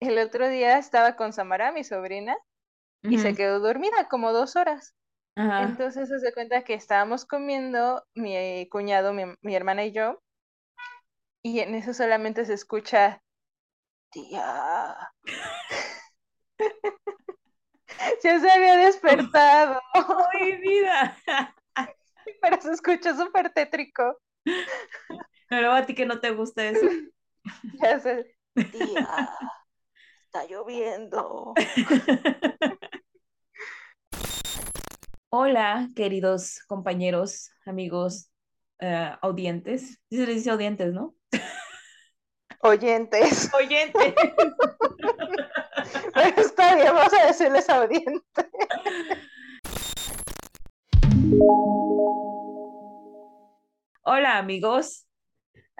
el otro día estaba con Samara, mi sobrina, y se quedó dormida como dos horas. Entonces se dio cuenta que estábamos comiendo mi cuñado, mi, hermana y yo, y en eso solamente se escucha, tía. ya se había despertado. ¡Ay, vida! Pero se escucha súper tétrico. Pero a ti que no te gusta eso. Ya sé. Tía, está lloviendo. Hola, queridos compañeros, amigos, uh, audientes. Sí se les dice audientes, ¿no? Oyentes. Oyentes. Está bien, vamos a decirles audientes. Hola, amigos.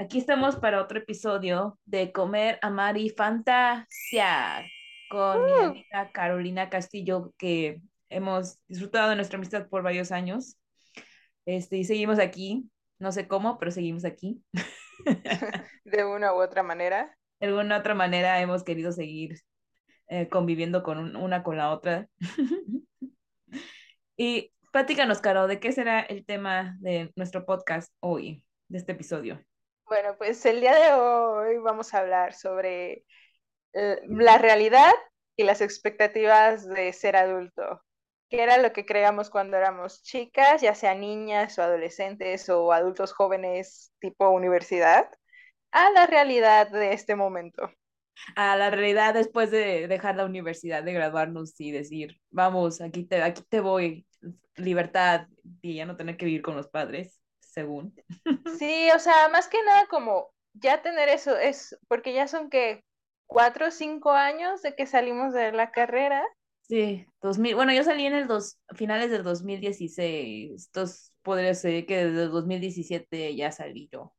Aquí estamos para otro episodio de Comer, Amar y Fantasear con mi uh. amiga Carolina Castillo, que hemos disfrutado de nuestra amistad por varios años. Este, y seguimos aquí, no sé cómo, pero seguimos aquí. De una u otra manera. De alguna otra manera hemos querido seguir eh, conviviendo con una con la otra. y platícanos, Caro, ¿de qué será el tema de nuestro podcast hoy, de este episodio? Bueno, pues el día de hoy vamos a hablar sobre eh, la realidad y las expectativas de ser adulto, que era lo que creíamos cuando éramos chicas, ya sea niñas o adolescentes o adultos jóvenes tipo universidad, a la realidad de este momento. A la realidad después de dejar la universidad, de graduarnos y decir, vamos, aquí te, aquí te voy, libertad y ya no tener que vivir con los padres según. Sí, o sea, más que nada como ya tener eso, es porque ya son que cuatro o cinco años de que salimos de la carrera. Sí, 2000, bueno, yo salí en el dos, finales del 2016, entonces podría ser que desde el 2017 ya salí yo.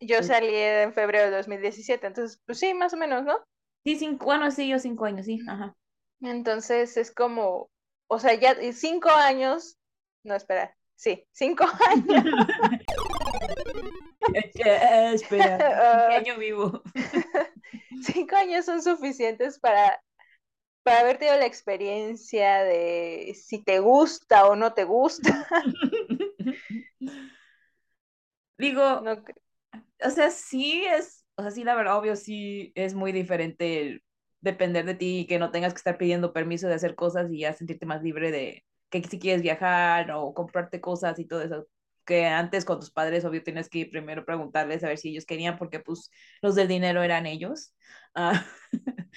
Yo salí en febrero de 2017, entonces, pues sí, más o menos, ¿no? Sí, cinco, bueno, sí, yo cinco años, sí, ajá. Entonces es como, o sea, ya cinco años, no, espera, Sí, cinco años. espera, año vivo? cinco años son suficientes para, para haber tenido la experiencia de si te gusta o no te gusta. Digo, o sea, sí es, o sea, sí, la verdad, obvio, sí es muy diferente depender de ti y que no tengas que estar pidiendo permiso de hacer cosas y ya sentirte más libre de, que si quieres viajar o comprarte cosas y todo eso, que antes con tus padres, obvio, tienes que primero preguntarles a ver si ellos querían, porque pues los del dinero eran ellos. Ah,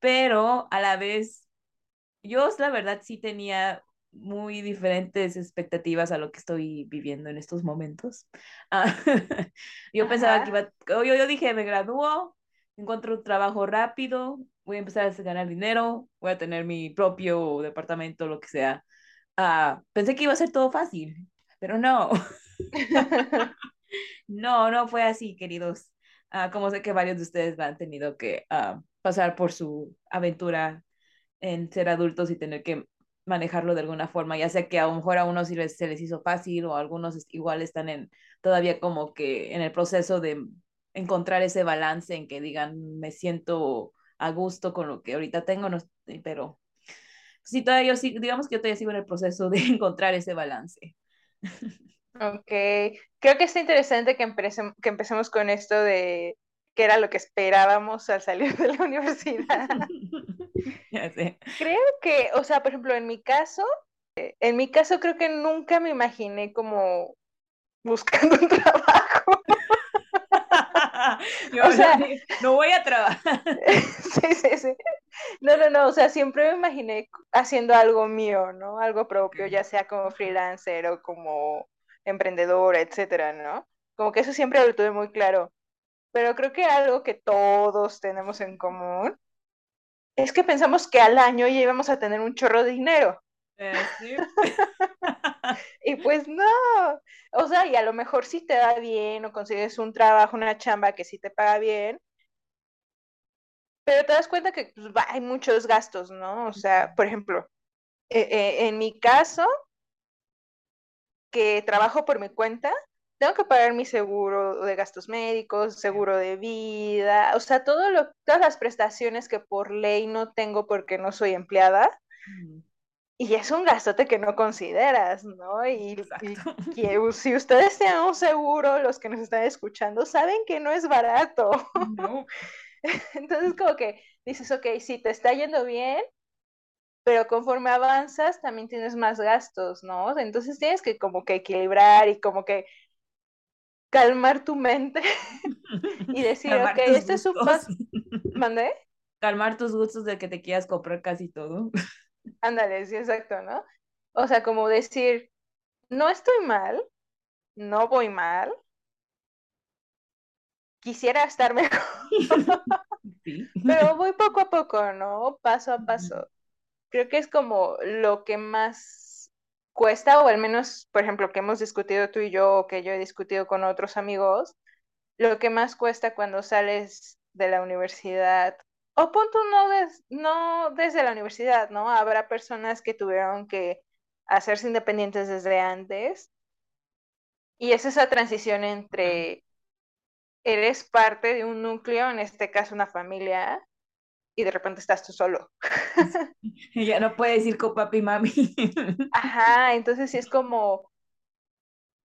pero a la vez, yo la verdad sí tenía muy diferentes expectativas a lo que estoy viviendo en estos momentos. Ah, yo pensaba que iba, yo, yo dije, me gradúo, encuentro un trabajo rápido, voy a empezar a ganar dinero, voy a tener mi propio departamento, lo que sea. Ah, pensé que iba a ser todo fácil, pero no. no, no fue así, queridos. Uh, como sé que varios de ustedes han tenido que uh, pasar por su aventura en ser adultos y tener que manejarlo de alguna forma, ya sea que a lo mejor a unos se les hizo fácil o a algunos igual están en todavía como que en el proceso de encontrar ese balance en que digan me siento a gusto con lo que ahorita tengo, no, pero sí, todavía yo sí, digamos que yo todavía sigo en el proceso de encontrar ese balance. Ok, creo que está interesante que, empecemos, que empecemos con esto de qué era lo que esperábamos al salir de la universidad. ya sé. Creo que, o sea, por ejemplo, en mi caso, eh, en mi caso creo que nunca me imaginé como buscando un trabajo. O sea, no voy a trabajar. sí, sí, sí. No, no, no, o sea, siempre me imaginé haciendo algo mío, ¿no? Algo propio, ya sea como freelancer o como emprendedora, etcétera, ¿no? Como que eso siempre lo tuve muy claro. Pero creo que algo que todos tenemos en común es que pensamos que al año ya íbamos a tener un chorro de dinero. Eh, ¿sí? y pues no, o sea, y a lo mejor si te da bien o consigues un trabajo, una chamba que sí te paga bien, pero te das cuenta que pues, hay muchos gastos, ¿no? O sea, por ejemplo, e, e, en mi caso, que trabajo por mi cuenta, tengo que pagar mi seguro de gastos médicos, seguro de vida, o sea, todo lo, todas las prestaciones que por ley no tengo porque no soy empleada. Y es un gastote que no consideras, ¿no? Y, que, si ustedes tienen un seguro, los que nos están escuchando, saben que no es barato. No. Entonces, como que dices, ok, sí, te está yendo bien, pero conforme avanzas también tienes más gastos, ¿no? Entonces tienes que como que equilibrar y como que calmar tu mente y decir, ok, este es un paso. ¿Mandé? Calmar tus gustos de que te quieras comprar casi todo. Ándale, sí, exacto, ¿no? O sea, como decir, no estoy mal, no voy mal, quisiera estar mejor, pero voy poco a poco, ¿no? Paso a paso. Creo que es como lo que más cuesta, o al menos, por ejemplo, que hemos discutido tú y yo, o que yo he discutido con otros amigos, lo que más cuesta cuando sales de la universidad o punto no, no desde la universidad, ¿no? Habrá personas que tuvieron que hacerse independientes desde antes. Y es esa transición entre eres parte de un núcleo, en este caso una familia, y de repente estás tú solo. Y ya no puedes ir con papi y mami. Ajá, entonces sí es como,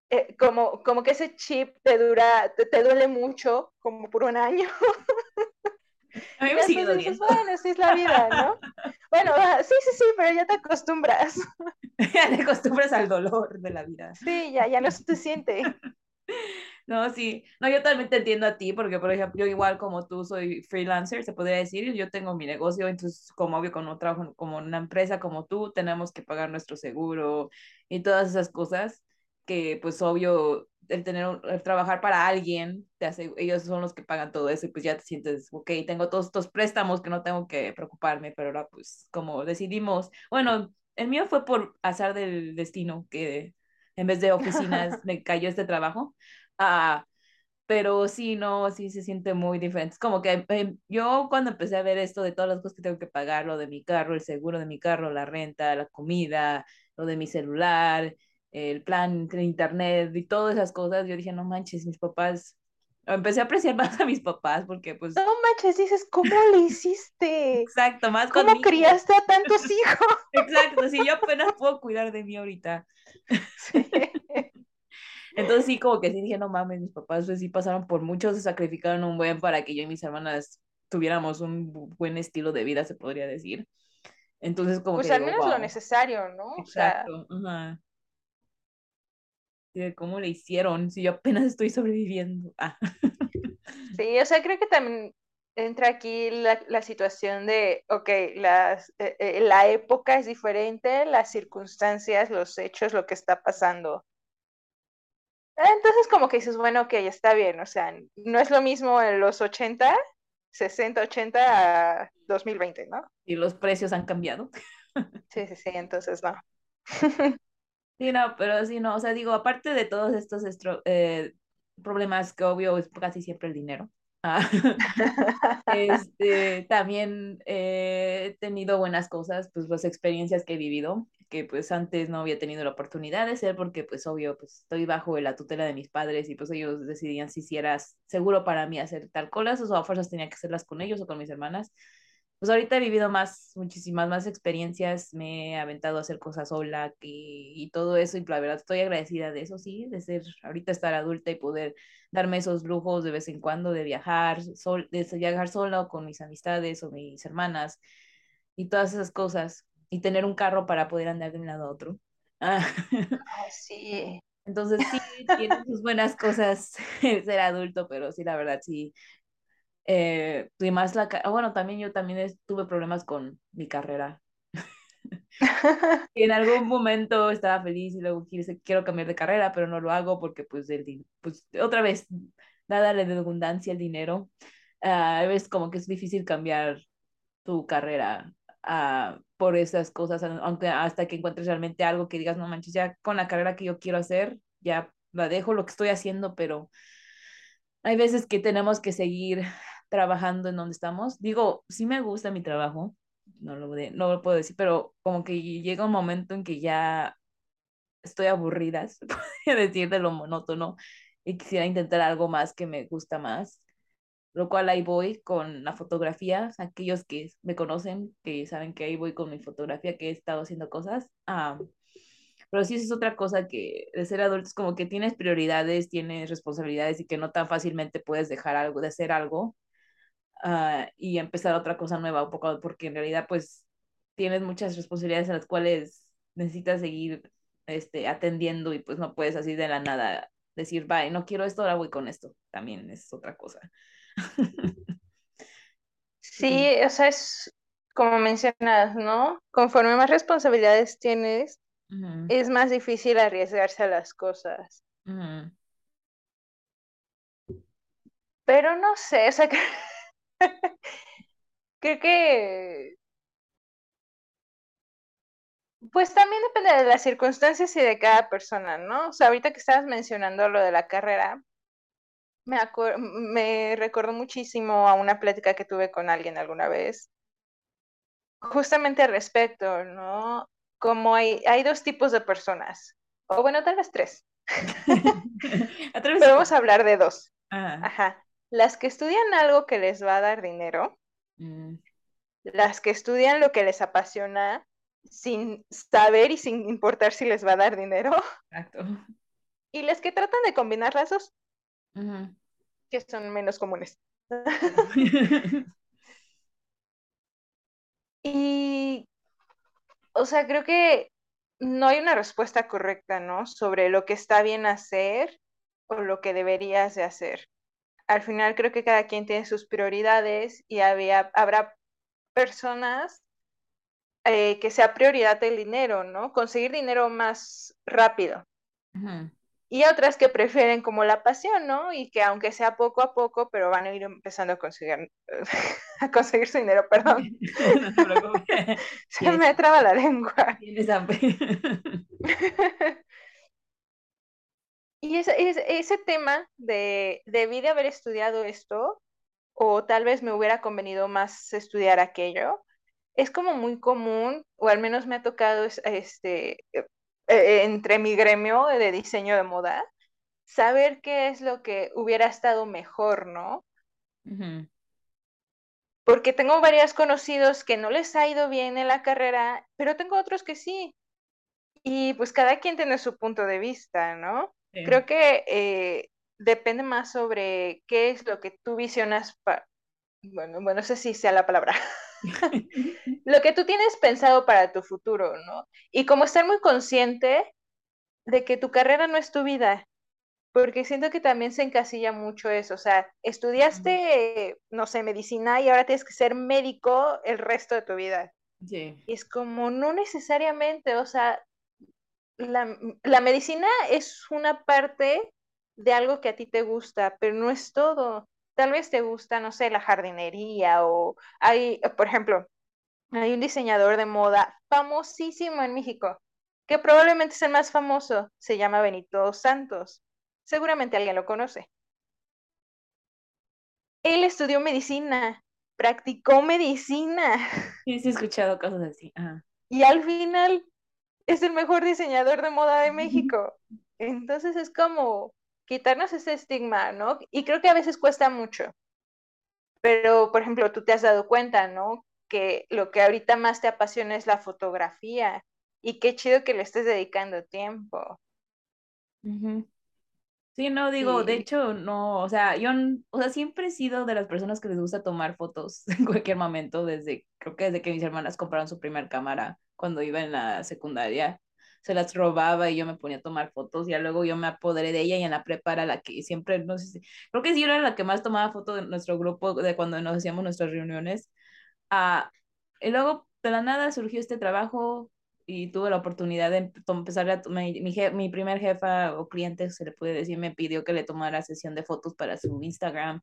eh, como, como que ese chip te dura, te duele mucho, como por un año. A mí me sigue doliendo. bueno, así es la vida, ¿no? Bueno, sí, sí, sí, pero ya te acostumbras. ya te acostumbras al dolor de la vida. Sí, ya, ya no se te siente. No, sí, no, yo también te entiendo a ti, porque por ejemplo, yo igual como tú soy freelancer, se podría decir, yo tengo mi negocio, entonces como obvio con un trabajo como una empresa como tú, tenemos que pagar nuestro seguro y todas esas cosas que pues obvio el tener, el trabajar para alguien, te hace, ellos son los que pagan todo eso y pues ya te sientes, ok, tengo todos estos préstamos que no tengo que preocuparme, pero ahora pues como decidimos, bueno, el mío fue por azar del destino, que en vez de oficinas me cayó este trabajo, ah, pero sí, no, sí se siente muy diferente. Es como que em, yo cuando empecé a ver esto de todas las cosas que tengo que pagar, lo de mi carro, el seguro de mi carro, la renta, la comida, lo de mi celular, el plan de internet y todas esas cosas, yo dije, no manches, mis papás, empecé a apreciar más a mis papás porque pues... No manches, dices, ¿cómo le hiciste? Exacto, más ¿Cómo criaste a tantos hijos? Exacto, si yo apenas puedo cuidar de mí ahorita. Entonces sí, como que sí dije, no mames, mis papás pues sí pasaron por mucho, se sacrificaron un buen para que yo y mis hermanas tuviéramos un buen estilo de vida, se podría decir. Entonces como pues que... Pues al menos lo necesario, ¿no? Exacto, de cómo le hicieron si yo apenas estoy sobreviviendo. Ah. Sí, o sea, creo que también entra aquí la, situación de, ok, las, eh, eh, la época es diferente, las circunstancias, los hechos, lo que está pasando. Entonces como que dices, bueno, ok, está bien, o sea, no es lo mismo en los 80, 60, 80 a 2020, ¿no? Y los precios han cambiado. Sí, sí, sí, entonces no. Sí, no, pero sí, no, o sea, digo, aparte de todos estos eh, problemas que obvio es casi siempre el dinero. Ah, este, también he tenido buenas cosas, pues las experiencias que he vivido, que pues antes no había tenido la oportunidad de ser porque pues obvio, pues estoy bajo la tutela de mis padres y pues ellos decidían si era seguro para mí hacer tal cosas o a fuerzas tenía que hacerlas con ellos o con mis hermanas pues ahorita he vivido más, muchísimas más experiencias, me he aventado a hacer cosas sola y todo eso, y la verdad estoy agradecida de eso, sí, de ser ahorita estar adulta y poder darme esos lujos de vez en cuando de viajar, sol, de viajar sola o con mis amistades o mis hermanas y todas esas cosas, y tener un carro para poder andar de un lado a otro. Ah. sí. Entonces sí, tiene sus buenas cosas ser adulto, pero sí, la verdad, sí, eh, y más la, ah, bueno, también yo también tuve problemas con mi carrera. y en algún momento estaba feliz y luego quiero cambiar de carrera, pero no lo hago porque pues, el, pues otra vez, dada la redundancia, el dinero, a veces como que es difícil cambiar tu carrera uh, por esas cosas, aunque hasta que encuentres realmente algo que digas, no manches, ya con la carrera que yo quiero hacer, ya la dejo lo que estoy haciendo, pero hay veces que tenemos que seguir trabajando en donde estamos. Digo, sí me gusta mi trabajo, no lo, no lo puedo decir, pero como que llega un momento en que ya estoy aburrida, se podría decir de lo monótono, y quisiera intentar algo más que me gusta más, lo cual ahí voy con la fotografía, aquellos que me conocen, que saben que ahí voy con mi fotografía, que he estado haciendo cosas. Ah, pero sí, es otra cosa que de ser adulto es como que tienes prioridades, tienes responsabilidades y que no tan fácilmente puedes dejar algo, de hacer algo uh, y empezar otra cosa nueva un poco, porque en realidad pues tienes muchas responsabilidades en las cuales necesitas seguir este, atendiendo y pues no puedes así de la nada decir, bye, no quiero esto, ahora voy con esto. También es otra cosa. sí, o sea, es como mencionas, ¿no? Conforme más responsabilidades tienes, es más difícil arriesgarse a las cosas. Pero no sé, o sea, creo que... Pues también depende de las circunstancias y de cada persona, ¿no? O sea, ahorita que estabas mencionando lo de la carrera, me, me recordó muchísimo a una plática que tuve con alguien alguna vez, justamente al respecto, ¿no? como hay, hay dos tipos de personas, o bueno, tal vez tres. Pero vamos a hablar de dos. Ah. Ajá. Las que estudian algo que les va a dar dinero, mm. las que estudian lo que les apasiona sin saber y sin importar si les va a dar dinero. Exacto. Y las que tratan de combinar las dos, que son menos comunes. y o sea, creo que no hay una respuesta correcta, ¿no? Sobre lo que está bien hacer o lo que deberías de hacer. Al final creo que cada quien tiene sus prioridades y había, habrá personas eh, que sea prioridad el dinero, ¿no? Conseguir dinero más rápido y otras que prefieren como la pasión, ¿no? Y que aunque sea poco a poco, pero van a ir empezando a conseguir, a conseguir su dinero, perdón. no Se me traba la lengua. Y ese, ese tema de, debí de haber estudiado esto, o tal vez me hubiera convenido más estudiar aquello, es como muy común, o al menos me ha tocado este, eh, entre mi gremio de diseño de moda, saber qué es lo que hubiera estado mejor, ¿no? Porque tengo varios conocidos que no les ha ido bien en la carrera, pero tengo otros que sí. Y pues cada quien tiene su punto de vista, ¿no? Creo que eh, depende más sobre qué es lo que tú visionas para... Bueno, bueno, no sé si sea la palabra. lo que tú tienes pensado para tu futuro, ¿no? Y como estar muy consciente de que tu carrera no es tu vida, porque siento que también se encasilla mucho eso, o sea, estudiaste, no sé, medicina y ahora tienes que ser médico el resto de tu vida. Sí. Y es como, no necesariamente, o sea, la, la medicina es una parte de algo que a ti te gusta, pero no es todo tal vez te gusta, no sé, la jardinería o hay, por ejemplo, hay un diseñador de moda famosísimo en México, que probablemente es el más famoso, se llama Benito Santos. Seguramente alguien lo conoce. Él estudió medicina, practicó medicina. Sí, he escuchado cosas así. Y al final es el mejor diseñador de moda de México. Entonces es como, quitarnos ese estigma, ¿no? Y creo que a veces cuesta mucho. Pero, por ejemplo, tú te has dado cuenta, ¿no? Que lo que ahorita más te apasiona es la fotografía. Y qué chido que le estés dedicando tiempo. Sí, no, digo, de hecho, no, o sea, yo, o sea, siempre he sido de las personas que les gusta tomar fotos en cualquier momento, desde, creo que desde que mis hermanas compraron su primer cámara cuando iba en la secundaria se las robaba y yo me ponía a tomar fotos y luego yo me apoderé de ella y en la prepa era la que siempre, no sé si, creo que sí era la que más tomaba fotos de nuestro grupo de cuando nos hacíamos nuestras reuniones. Ah, y luego de la nada surgió este trabajo y tuve la oportunidad de empezar a mi, mi, mi primer jefa o cliente, se le puede decir, me pidió que le tomara sesión de fotos para su Instagram.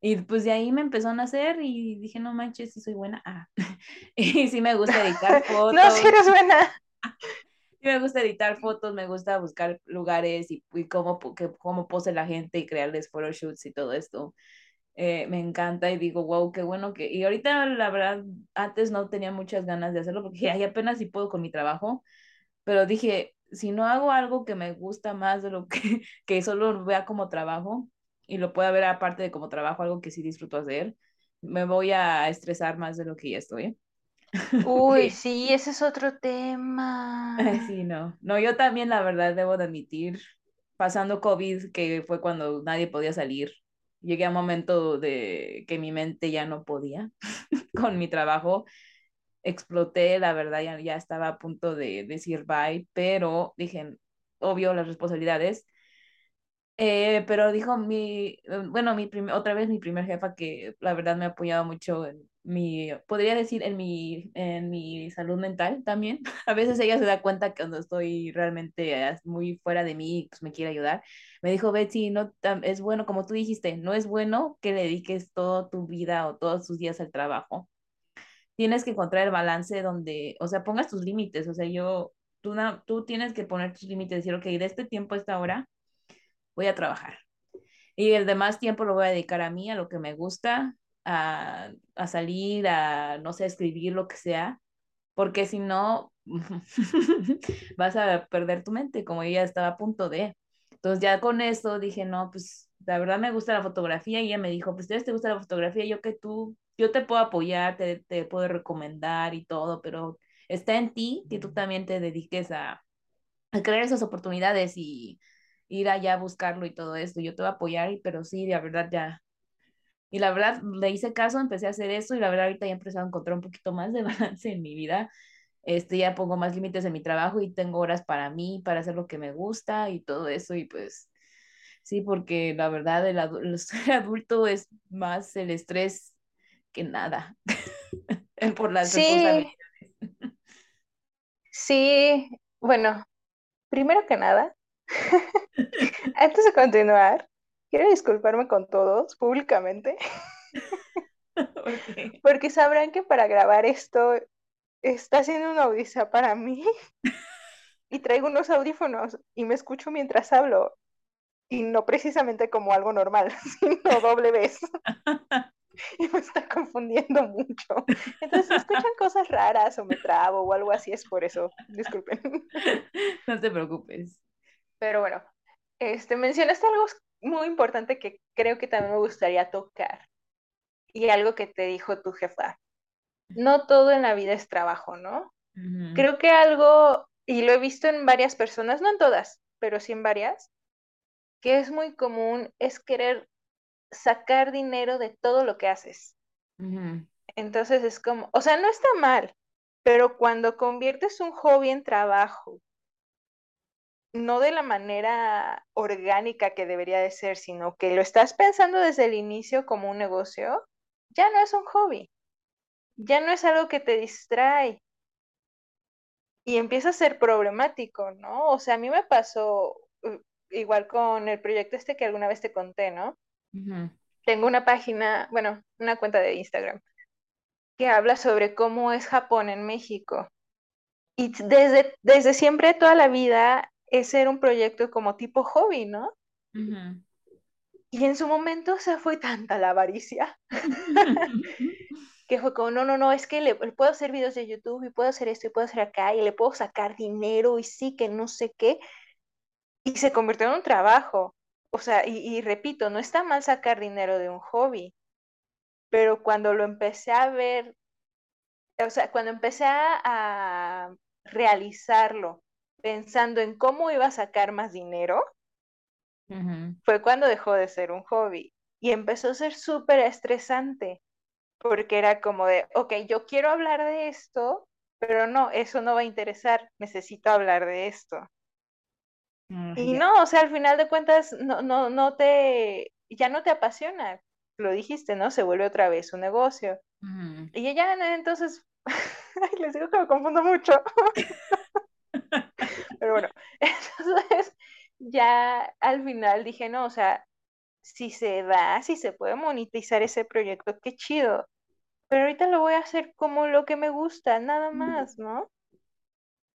Y pues de ahí me empezó a nacer y dije, no manches, sí soy buena. Ah. y sí me gusta editar fotos. no, sí eres buena me gusta editar fotos, me gusta buscar lugares y, y cómo, cómo pose la gente y crearles photoshoots y todo esto. Eh, me encanta y digo, wow, qué bueno que... Y ahorita, la verdad, antes no tenía muchas ganas de hacerlo porque ahí apenas si puedo con mi trabajo, pero dije, si no hago algo que me gusta más de lo que, que solo vea como trabajo y lo pueda ver aparte de como trabajo, algo que sí disfruto hacer, me voy a estresar más de lo que ya estoy. Uy, sí, ese es otro tema. Sí, no. No, yo también, la verdad, debo de admitir, pasando COVID, que fue cuando nadie podía salir, llegué a un momento de que mi mente ya no podía con mi trabajo. Exploté, la verdad, ya, ya estaba a punto de decir bye, pero dije, obvio, las responsabilidades. Eh, pero dijo mi, bueno, mi otra vez mi primer jefa que la verdad me ha apoyado mucho en mi, podría decir en mi, en mi salud mental también. A veces ella se da cuenta que cuando estoy realmente muy fuera de mí, pues me quiere ayudar. Me dijo, Betsy, no, es bueno, como tú dijiste, no es bueno que le dediques toda tu vida o todos tus días al trabajo. Tienes que encontrar el balance donde, o sea, pongas tus límites. O sea, yo, tú, tú tienes que poner tus límites, decir, ok, de este tiempo a esta hora voy a trabajar. Y el demás tiempo lo voy a dedicar a mí, a lo que me gusta, a, a salir, a, no sé, escribir lo que sea, porque si no, vas a perder tu mente, como ella estaba a punto de. Entonces ya con eso dije, no, pues la verdad me gusta la fotografía y ella me dijo, pues te gusta la fotografía, yo que tú, yo te puedo apoyar, te, te puedo recomendar y todo, pero está en ti que tú también te dediques a, a crear esas oportunidades y ir allá a buscarlo y todo esto. Yo te voy a apoyar, pero sí, la verdad ya y la verdad, le hice caso, empecé a hacer eso y la verdad ahorita ya he empezado a encontrar un poquito más de balance en mi vida. Este, ya pongo más límites en mi trabajo y tengo horas para mí, para hacer lo que me gusta y todo eso. Y pues sí, porque la verdad el, ser adulto es más el estrés que nada por las sí. responsabilidades. Sí, bueno, primero que nada, antes de continuar, Quiero disculparme con todos públicamente. Porque sabrán que para grabar esto está siendo una odisea para mí. y traigo unos audífonos y me escucho mientras hablo. Y no precisamente como algo normal, sino doble vez. y me está confundiendo mucho. Entonces, escuchan cosas raras o me trabo o algo así, es por eso. Disculpen. No te preocupes. Pero bueno, este, mencionaste algo muy importante que creo que también me gustaría tocar y algo que te dijo tu jefa. No todo en la vida es trabajo, ¿no? Creo que algo, y lo he visto en varias personas, no en todas, pero sí en varias, que es muy común, es querer sacar dinero de todo lo que haces. Entonces es como, o sea, no está mal, pero cuando conviertes un hobby en trabajo no de la manera orgánica que debería de ser, sino que lo estás pensando desde el inicio como un negocio, ya no es un hobby, ya no es algo que te distrae y empieza a ser problemático, ¿no? O sea, a mí me pasó uh, igual con el proyecto este que alguna vez te conté, ¿no? Tengo una página, bueno, una cuenta de Instagram que habla sobre cómo es Japón en México. Y desde, desde siempre, toda la vida, ese era un proyecto como tipo hobby, ¿no? Y en su momento, se fue tanta la avaricia que fue como, no, no, no, es que le, puedo hacer videos de YouTube y puedo hacer esto y puedo hacer acá y le puedo sacar dinero y sí que no sé qué. Y se convirtió en un trabajo. O sea, y, repito, no está mal sacar dinero de un hobby, pero cuando lo empecé a ver, o sea, cuando empecé a realizarlo pensando en cómo iba a sacar más dinero, fue cuando dejó de ser un hobby y empezó a ser súper estresante, porque era como de, ok, yo quiero hablar de esto, pero no, eso no va a interesar, necesito hablar de esto. y no, o sea, al final de cuentas, no, no, no te, ya no te apasiona, lo dijiste, ¿no? Se vuelve otra vez un negocio. Y ella, entonces, les digo que me confundo mucho. Pero bueno, entonces ya al final dije, no, o sea, si se da, si se puede monetizar ese proyecto, qué chido. Pero ahorita lo voy a hacer como lo que me gusta, nada más, ¿no?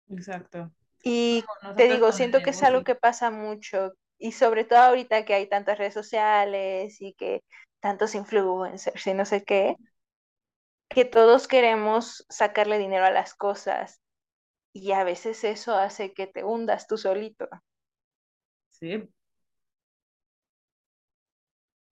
Exacto. Y te digo, siento que es algo que pasa mucho. Y sobre todo ahorita que hay tantas redes sociales y que tantos influencers y no sé qué, que todos queremos sacarle dinero a las cosas y a veces eso hace que te hundas tú solito. Sí.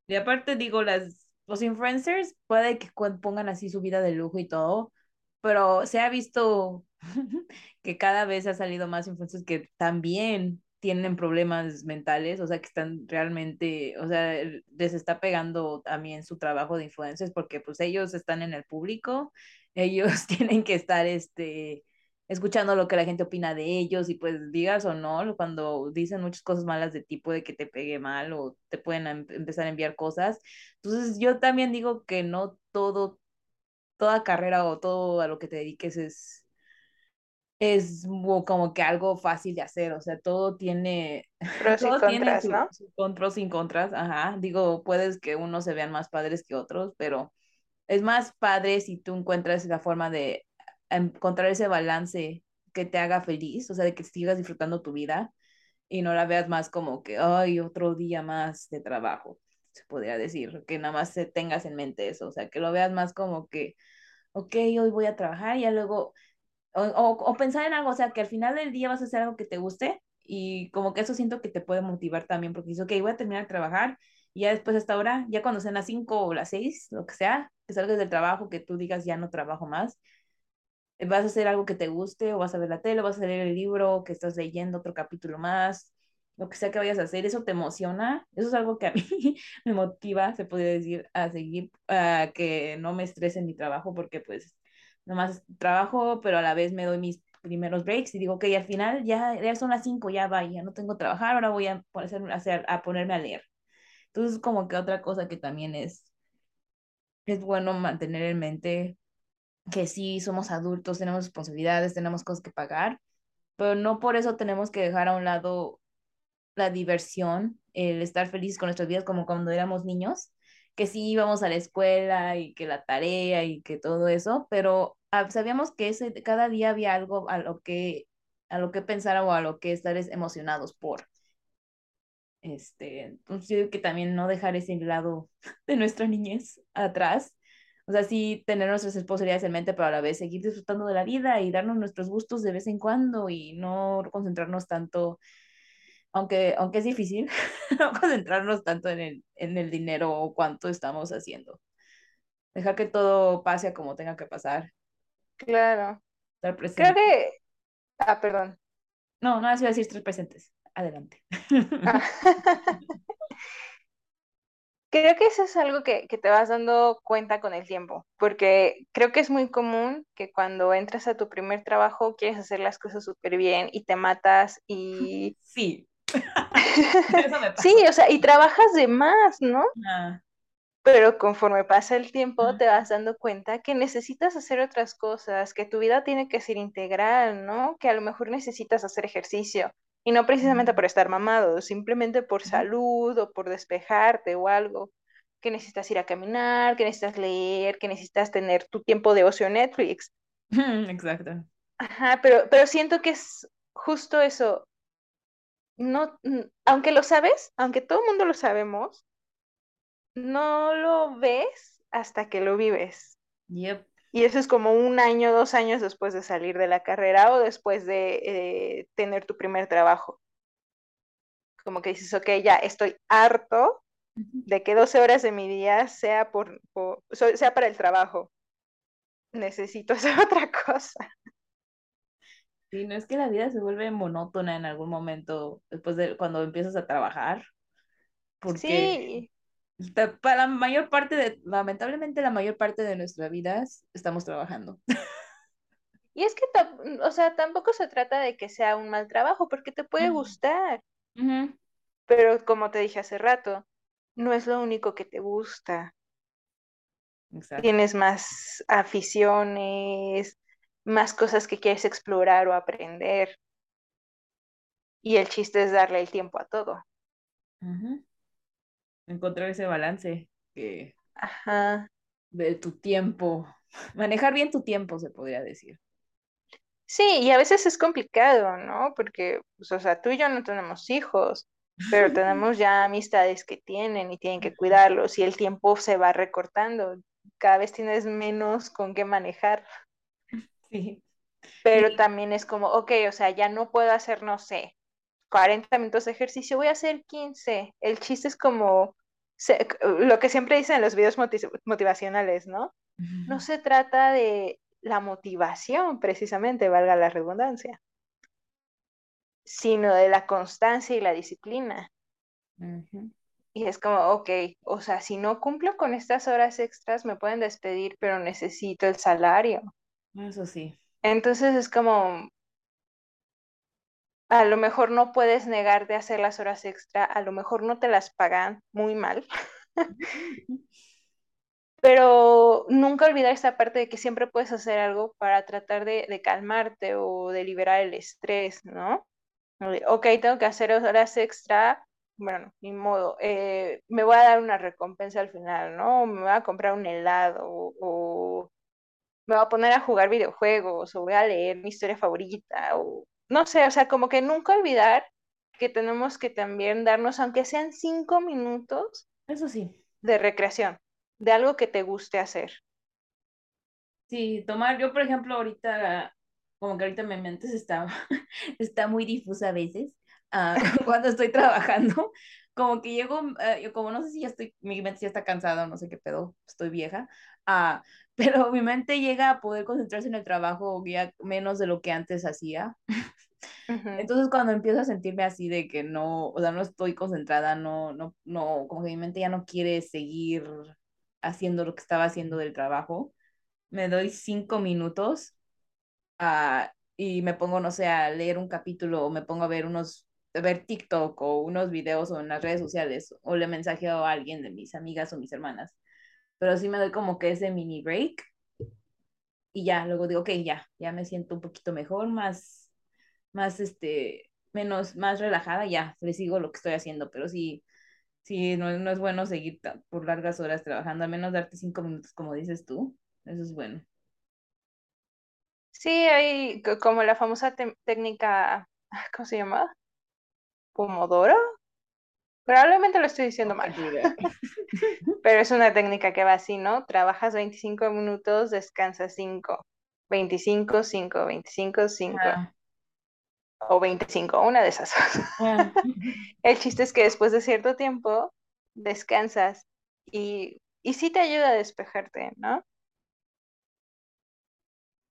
Y aparte digo, las, los influencers puede que pongan así su vida de lujo y todo, pero se ha visto que cada vez ha salido más influencers que también tienen problemas mentales, o sea, que están realmente, o sea, les está pegando también su trabajo de influencers porque pues ellos están en el público, ellos tienen que estar, este, escuchando lo que la gente opina de ellos y pues digas o no, cuando dicen muchas cosas malas de tipo de que te pegue mal o te pueden em, empezar a enviar cosas. Entonces yo también digo que no todo, toda carrera o todo a lo que te dediques es es como que algo fácil de hacer, o sea, todo tiene pros y contras, ¿no? pros y contras, ajá, digo, puedes que unos se vean más padres que otros, pero es más padre si tú encuentras la forma de encontrar ese balance que te haga feliz, o sea, de que sigas disfrutando tu vida y no la veas más como que, ay, otro día más de trabajo, se podría decir, que nada más tengas en mente eso, o sea, que lo veas más como que, ok, hoy voy a trabajar y ya luego o, pensar en algo, o sea, que al final del día vas a hacer algo que te guste y como que eso siento que te puede motivar también, porque dices, ok, voy a terminar de trabajar y ya después de esta hora, ya cuando sean las 5 o las 6, lo que sea, que salgas del trabajo, que tú digas, ya no trabajo más, vas a hacer algo que te guste o vas a ver la tele, o vas a leer el libro que estás leyendo, otro capítulo más, lo que sea que vayas a hacer, eso te emociona, eso es algo que a mí me motiva, se podría decir, a seguir, a que no me estrese en mi trabajo, porque pues nomás trabajo, pero a la vez me doy mis primeros breaks y digo, ok, al final ya, ya son las 5, ya va, ya no tengo que trabajar, ahora voy a, hacer, a ponerme a leer. Entonces, como que otra cosa que también es, es bueno mantener en mente que sí somos adultos, tenemos responsabilidades, tenemos cosas que pagar, pero no por eso tenemos que dejar a un lado la diversión, el estar felices con nuestras vidas como cuando éramos niños que sí íbamos a la escuela y que la tarea y que todo eso, pero ah, sabíamos que ese, cada día había algo a lo que a lo que pensar o a lo que estar emocionados por. Este, entonces yo que también no dejar ese lado de nuestra niñez atrás. O sea, sí tener nuestras responsabilidades en mente, pero a la vez seguir disfrutando de la vida y darnos nuestros gustos de vez en cuando y no concentrarnos tanto aunque, aunque es difícil, no concentrarnos tanto en el, en el dinero o cuánto estamos haciendo. Dejar que todo pase como tenga que pasar. Claro. Estar presente. Creo que... Ah, perdón. No, no, así a decir tres presentes. Adelante. Ah. creo que eso es algo que, que, te vas dando cuenta con el tiempo, porque creo que es muy común que cuando entras a tu primer trabajo quieres hacer las cosas súper bien y te matas y... Sí, sí, o sea, y trabajas de más, ¿no? Ah. Pero conforme pasa el tiempo te vas dando cuenta que necesitas hacer otras cosas, que tu vida tiene que ser integral, ¿no? Que a lo mejor necesitas hacer ejercicio. Y no precisamente por estar mamado, simplemente por salud o por despejarte o algo. Que necesitas ir a caminar, que necesitas leer, que necesitas tener tu tiempo de ocio en Netflix. Exacto. Ajá, pero, pero siento que es justo eso, no, aunque lo sabes, aunque todo el mundo lo sabemos, no lo ves hasta que lo vives. Yep. Y eso es como un año, dos años después de salir de la carrera o después de eh, tener tu primer trabajo. Como que dices, ok, ya estoy harto de que 12 horas de mi día sea, por, sea para el trabajo. Necesito hacer otra cosa. Sí, no es que la vida se vuelve monótona en algún momento después de cuando empiezas a trabajar. Porque sí. Para la mayor parte de, lamentablemente la mayor parte de nuestra vida estamos trabajando. Y es que, o sea, tampoco se trata de que sea un mal trabajo, porque te puede gustar. Pero como te dije hace rato, no es lo único que te gusta. Tienes más aficiones, más cosas que quieres explorar o aprender. Y el chiste es darle el tiempo a todo. Encontrar ese balance que Ajá. de tu tiempo. Manejar bien tu tiempo, se podría decir. Sí, y a veces es complicado, ¿no? Porque, pues, o sea, tú y yo no tenemos hijos, pero tenemos ya amistades que tienen y tienen que cuidarlos y el tiempo se va recortando. Cada vez tienes menos con qué manejar. Sí. Pero también es como, ok, o sea, ya no puedo hacer, no sé, 40 minutos de ejercicio, voy a hacer 15. El chiste es como lo que siempre dicen en los videos motivacionales, ¿no? No se trata de la motivación, precisamente, valga la redundancia, sino de la constancia y la disciplina. Y es como, ok, o sea, si no cumplo con estas horas extras, me pueden despedir, pero necesito el salario. Eso sí. Entonces es como, a lo mejor no puedes negar de hacer las horas extra, a lo mejor no te las pagan muy mal. Pero nunca olvidar esta parte de que siempre puedes hacer algo para tratar de, calmarte o de liberar el estrés, ¿no? Ok, tengo que hacer horas extra, bueno, ni modo, eh, me voy a dar una recompensa al final, ¿no? Me voy a comprar un helado o, me voy a poner a jugar videojuegos o voy a leer mi historia favorita o no sé, o sea, como que nunca olvidar que tenemos que también darnos, aunque sean cinco minutos, eso sí, de recreación, de algo que te guste hacer. Sí, tomar, yo por ejemplo ahorita, como que ahorita mi mente está, está muy difusa a veces, ah, cuando estoy trabajando, como que llego, eh, como no sé si ya estoy, mi mente ya está cansada, no sé qué pedo, estoy vieja, uh, pero mi mente llega a poder concentrarse en el trabajo ya menos de lo que antes hacía. Entonces cuando empiezo a sentirme así de que no, o sea, no estoy concentrada, no, no, no, como que mi mente ya no quiere seguir haciendo lo que estaba haciendo del trabajo, me doy cinco minutos uh, y me pongo, no sé, a leer un capítulo o me pongo a ver unos, a ver TikTok o unos videos o en las redes sociales o le mensajeo a alguien de mis amigas o mis hermanas. Pero sí me doy como que ese mini break y ya, luego digo, ok, ya, ya me siento un poquito mejor, más más, este, menos, más relajada, ya, le sigo lo que estoy haciendo, pero sí, sí, no, no es bueno seguir por largas horas trabajando, al menos darte cinco minutos, como dices tú, eso es bueno. Sí, hay como la famosa técnica, ¿cómo se llama? Pomodoro. Probablemente lo estoy diciendo mal. Pero es una técnica que va así, ¿no? Trabajas 25 minutos, descansas 5. 25, 5, 25, 5 o 25, una de esas. El chiste es que después de cierto tiempo descansas y, y sí te ayuda a despejarte, ¿no?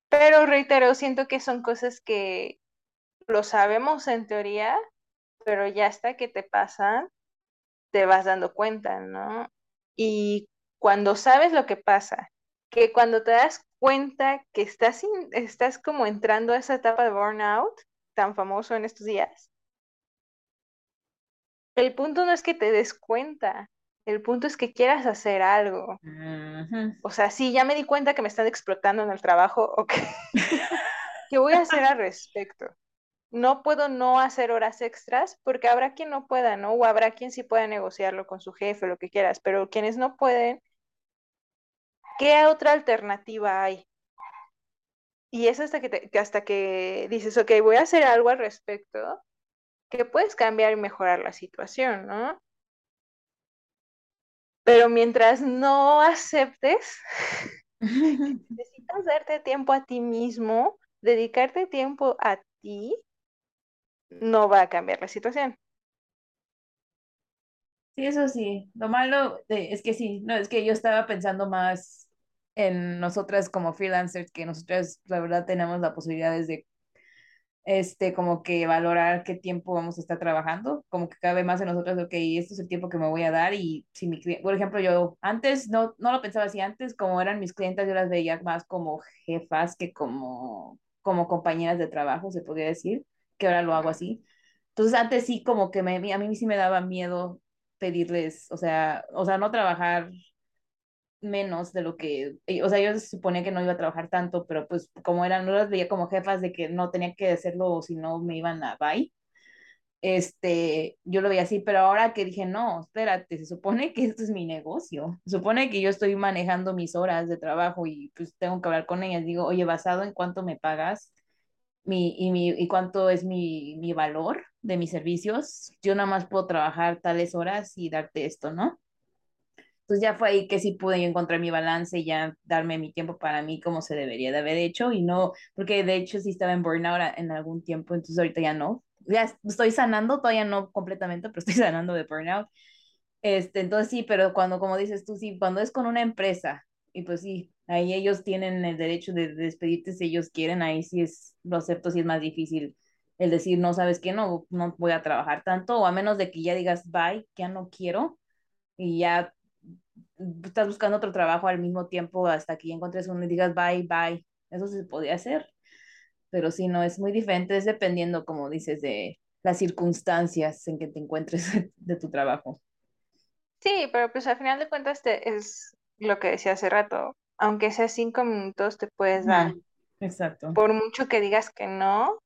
Pero reitero, siento que son cosas que lo sabemos en teoría, pero ya hasta que te pasan, te vas dando cuenta, ¿no? Y cuando sabes lo que pasa, que cuando te das cuenta que estás, estás como entrando a esa etapa de burnout, tan famoso en estos días. El punto no es que te des cuenta, el punto es que quieras hacer algo. O sea, sí, ya me di cuenta que me están explotando en el trabajo, ok. ¿Qué voy a hacer al respecto? No puedo no hacer horas extras porque habrá quien no pueda, ¿no? O habrá quien sí pueda negociarlo con su jefe, lo que quieras, pero quienes no pueden, ¿qué otra alternativa hay? Y es hasta que, hasta que dices, ok, voy a hacer algo al respecto, que puedes cambiar y mejorar la situación, ¿no? Pero mientras no aceptes, necesitas darte tiempo a ti mismo, dedicarte tiempo a ti, no va a cambiar la situación. Sí, eso sí. Lo malo es que sí, no, es que yo estaba pensando más en nosotras como freelancers, que nosotras la verdad tenemos la posibilidad de este, como que valorar qué tiempo vamos a estar trabajando, como que cabe más en nosotras, ok, esto es el tiempo que me voy a dar y si mi por ejemplo, yo antes no, no lo pensaba así, antes como eran mis clientes, yo las veía más como jefas que como, como compañeras de trabajo, se podría decir, que ahora lo hago así. Entonces antes sí como que me, a mí sí me daba miedo pedirles, o sea, o sea, no trabajar menos de lo que, o sea, yo se suponía que no iba a trabajar tanto, pero pues como eran, no las veía como jefas de que no tenía que hacerlo o si no me iban a bye, este, yo lo veía así, pero ahora que dije, no, espérate, se supone que esto es mi negocio, se supone que yo estoy manejando mis horas de trabajo y pues tengo que hablar con ellas, digo, oye, basado en cuánto me pagas mi, y, mi, y cuánto es mi, mi valor de mis servicios, yo nada más puedo trabajar tales horas y darte esto, ¿no? Pues ya fue ahí que sí pude encontrar mi balance y ya darme mi tiempo para mí como se debería de haber hecho y no, porque de hecho sí estaba en burnout en algún tiempo, entonces ahorita ya no. Ya estoy sanando, todavía no completamente, pero estoy sanando de burnout. Este, entonces sí, pero cuando, como dices tú, sí, cuando es con una empresa, y pues sí, ahí ellos tienen el derecho de, despedirte si ellos quieren, ahí sí es, lo acepto, sí es más difícil el decir, no sabes qué, no, no voy a trabajar tanto, o a menos de que ya digas, bye, ya no quiero, y ya estás buscando otro trabajo al mismo tiempo hasta que encuentres uno y digas, bye, bye, eso se podía hacer, pero sí, no, es muy diferente, es dependiendo, como dices, de las circunstancias en que te encuentres de tu trabajo. Sí, pero pues al final de cuentas te, es lo que decía hace rato, aunque sea cinco minutos te puedes dar. Exacto. Por mucho que digas que no.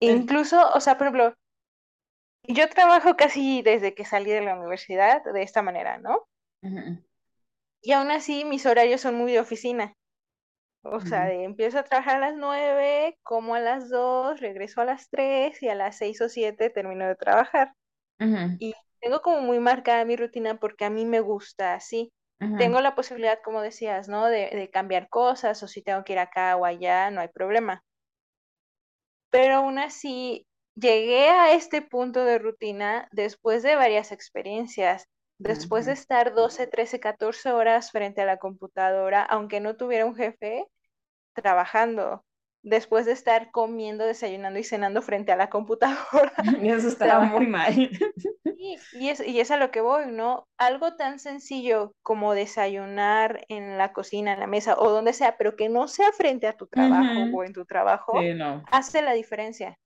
Incluso, o sea, por ejemplo, yo trabajo casi desde que salí de la universidad de esta manera, ¿no? Y aún así mis horarios son muy de oficina. O sea, de, empiezo a trabajar a las nueve, como a las dos, regreso a las tres y a las seis o siete termino de trabajar. Y tengo como muy marcada mi rutina porque a mí me gusta así. Tengo la posibilidad, como decías, ¿no? De, de, cambiar cosas o si tengo que ir acá o allá, no hay problema. Pero aún así, llegué a este punto de rutina después de varias experiencias, después de estar 12, 13, 14 horas frente a la computadora, aunque no tuviera un jefe, trabajando después de estar comiendo, desayunando y cenando frente a la computadora. Y eso estaba muy mal. Y, es, y es a lo que voy, ¿no? Algo tan sencillo como desayunar en la cocina, en la mesa o donde sea, pero que no sea frente a tu trabajo o en tu trabajo, hace la diferencia.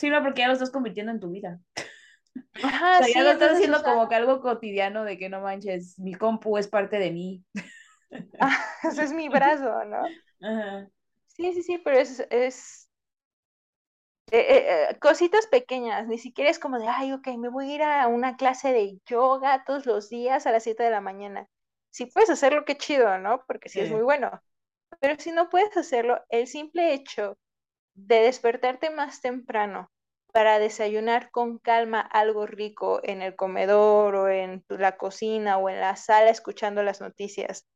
Sí, no, porque ya lo estás convirtiendo en tu vida. Ajá, o sea, ya lo estás haciendo como que algo cotidiano de que no manches, mi compu es parte de mí. Ah, ese es mi brazo, ¿no? Sí, sí, sí, pero es, es eh, eh, eh, cositas pequeñas, ni siquiera es como de, ay, ok, me voy a ir a una clase de yoga todos los días a las 7 de la mañana. Si puedes hacerlo, qué chido, ¿no? Porque sí, es muy bueno. Pero si no puedes hacerlo, el simple hecho de despertarte más temprano para desayunar con calma algo rico en el comedor o en la cocina o en la sala escuchando las noticias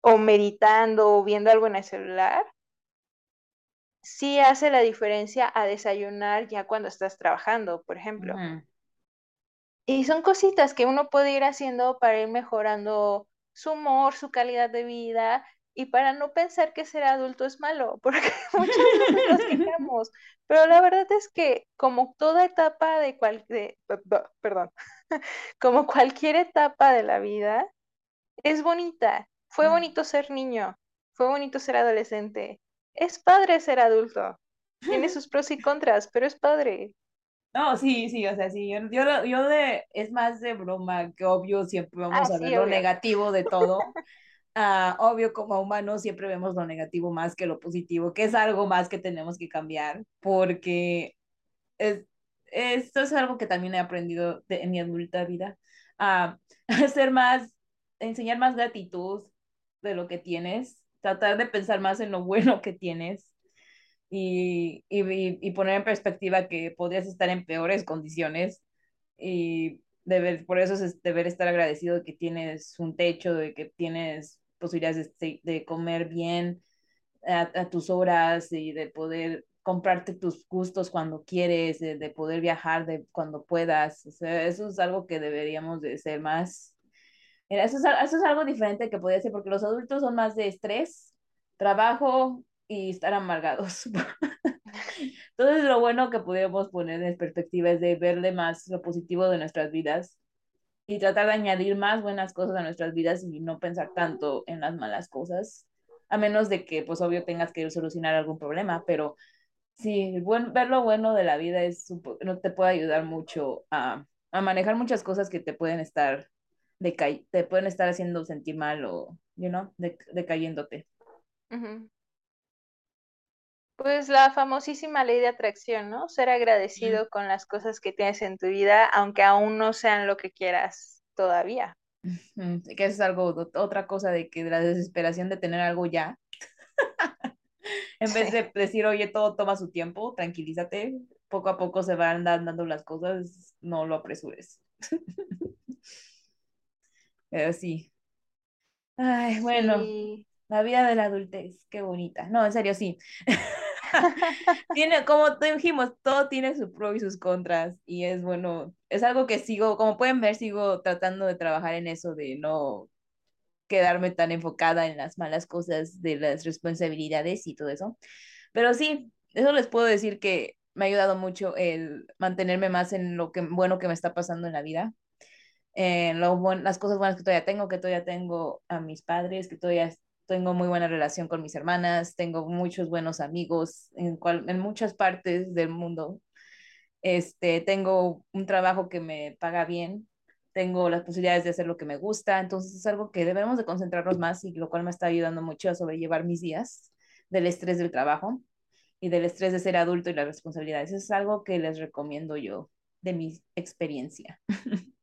o meditando o viendo algo en el celular, sí hace la diferencia a desayunar ya cuando estás trabajando, por ejemplo. Y son cositas que uno puede ir haciendo para ir mejorando su humor, su calidad de vida y para no pensar que ser adulto es malo, porque muchas veces nos quejamos, pero la verdad es que como toda etapa de cualquier, perdón, como cualquier etapa de la vida, es bonita fue bonito ser niño, fue bonito ser adolescente. Es padre ser adulto. Tiene sus pros y contras, pero es padre. No, sí, sí, o sea, sí, yo, yo, de, es más de broma, que obvio siempre vamos ah, a ver lo negativo de todo. Ah, obvio, como humanos siempre vemos lo negativo más que lo positivo, que es algo más que tenemos que cambiar, porque es, esto es algo que también he aprendido en mi adulta vida, a ser más, enseñar más gratitud, de lo que tienes, tratar de pensar más en lo bueno que tienes y, y, poner en perspectiva que podrías estar en peores condiciones y por eso es deber estar agradecido de que tienes un techo, de que tienes posibilidades de, comer bien a, tus horas y de poder comprarte tus gustos cuando quieres, de, poder viajar de cuando puedas. eso es algo que deberíamos de ser más eso es, eso es algo diferente que podría ser porque los adultos son más de estrés, trabajo y estar amargados. Entonces, lo bueno que podemos poner en perspectiva es de verle más lo positivo de nuestras vidas y tratar de añadir más buenas cosas a nuestras vidas y no pensar tanto en las malas cosas, a menos de que, pues, obvio, tengas que solucionar algún problema, pero sí, buen, ver lo bueno de la vida es, no te puede ayudar mucho a, a manejar muchas cosas que te pueden estar te pueden estar haciendo sentir mal o, you know, decayéndote. Pues la famosísima ley de atracción, ¿no? Ser agradecido con las cosas que tienes en tu vida, aunque aún no sean lo que quieras todavía. Que es algo, otra cosa de que la desesperación de tener algo ya. en vez de decir, oye, todo toma su tiempo, tranquilízate, poco a poco se van dando las cosas, no lo apresures. Pero sí. Ay, bueno, la vida de la adultez, qué bonita. No, en serio, sí. tiene, como dijimos, todo tiene sus pros y sus contras y es bueno, es algo que sigo, como pueden ver, sigo tratando de trabajar en eso, de no quedarme tan enfocada en las malas cosas de las responsabilidades y todo eso. Pero sí, eso les puedo decir que me ha ayudado mucho el mantenerme más en lo que bueno que me está pasando en la vida. En lo las cosas buenas que todavía tengo, que todavía tengo a mis padres, que todavía tengo muy buena relación con mis hermanas, tengo muchos buenos amigos en, cual, en muchas partes del mundo. Este, tengo un trabajo que me paga bien, tengo las posibilidades de hacer lo que me gusta, entonces es algo que debemos de concentrarnos más y lo cual me está ayudando mucho a sobrellevar mis días del estrés del trabajo y del estrés de ser adulto y las responsabilidades. es algo que les recomiendo yo de mi experiencia.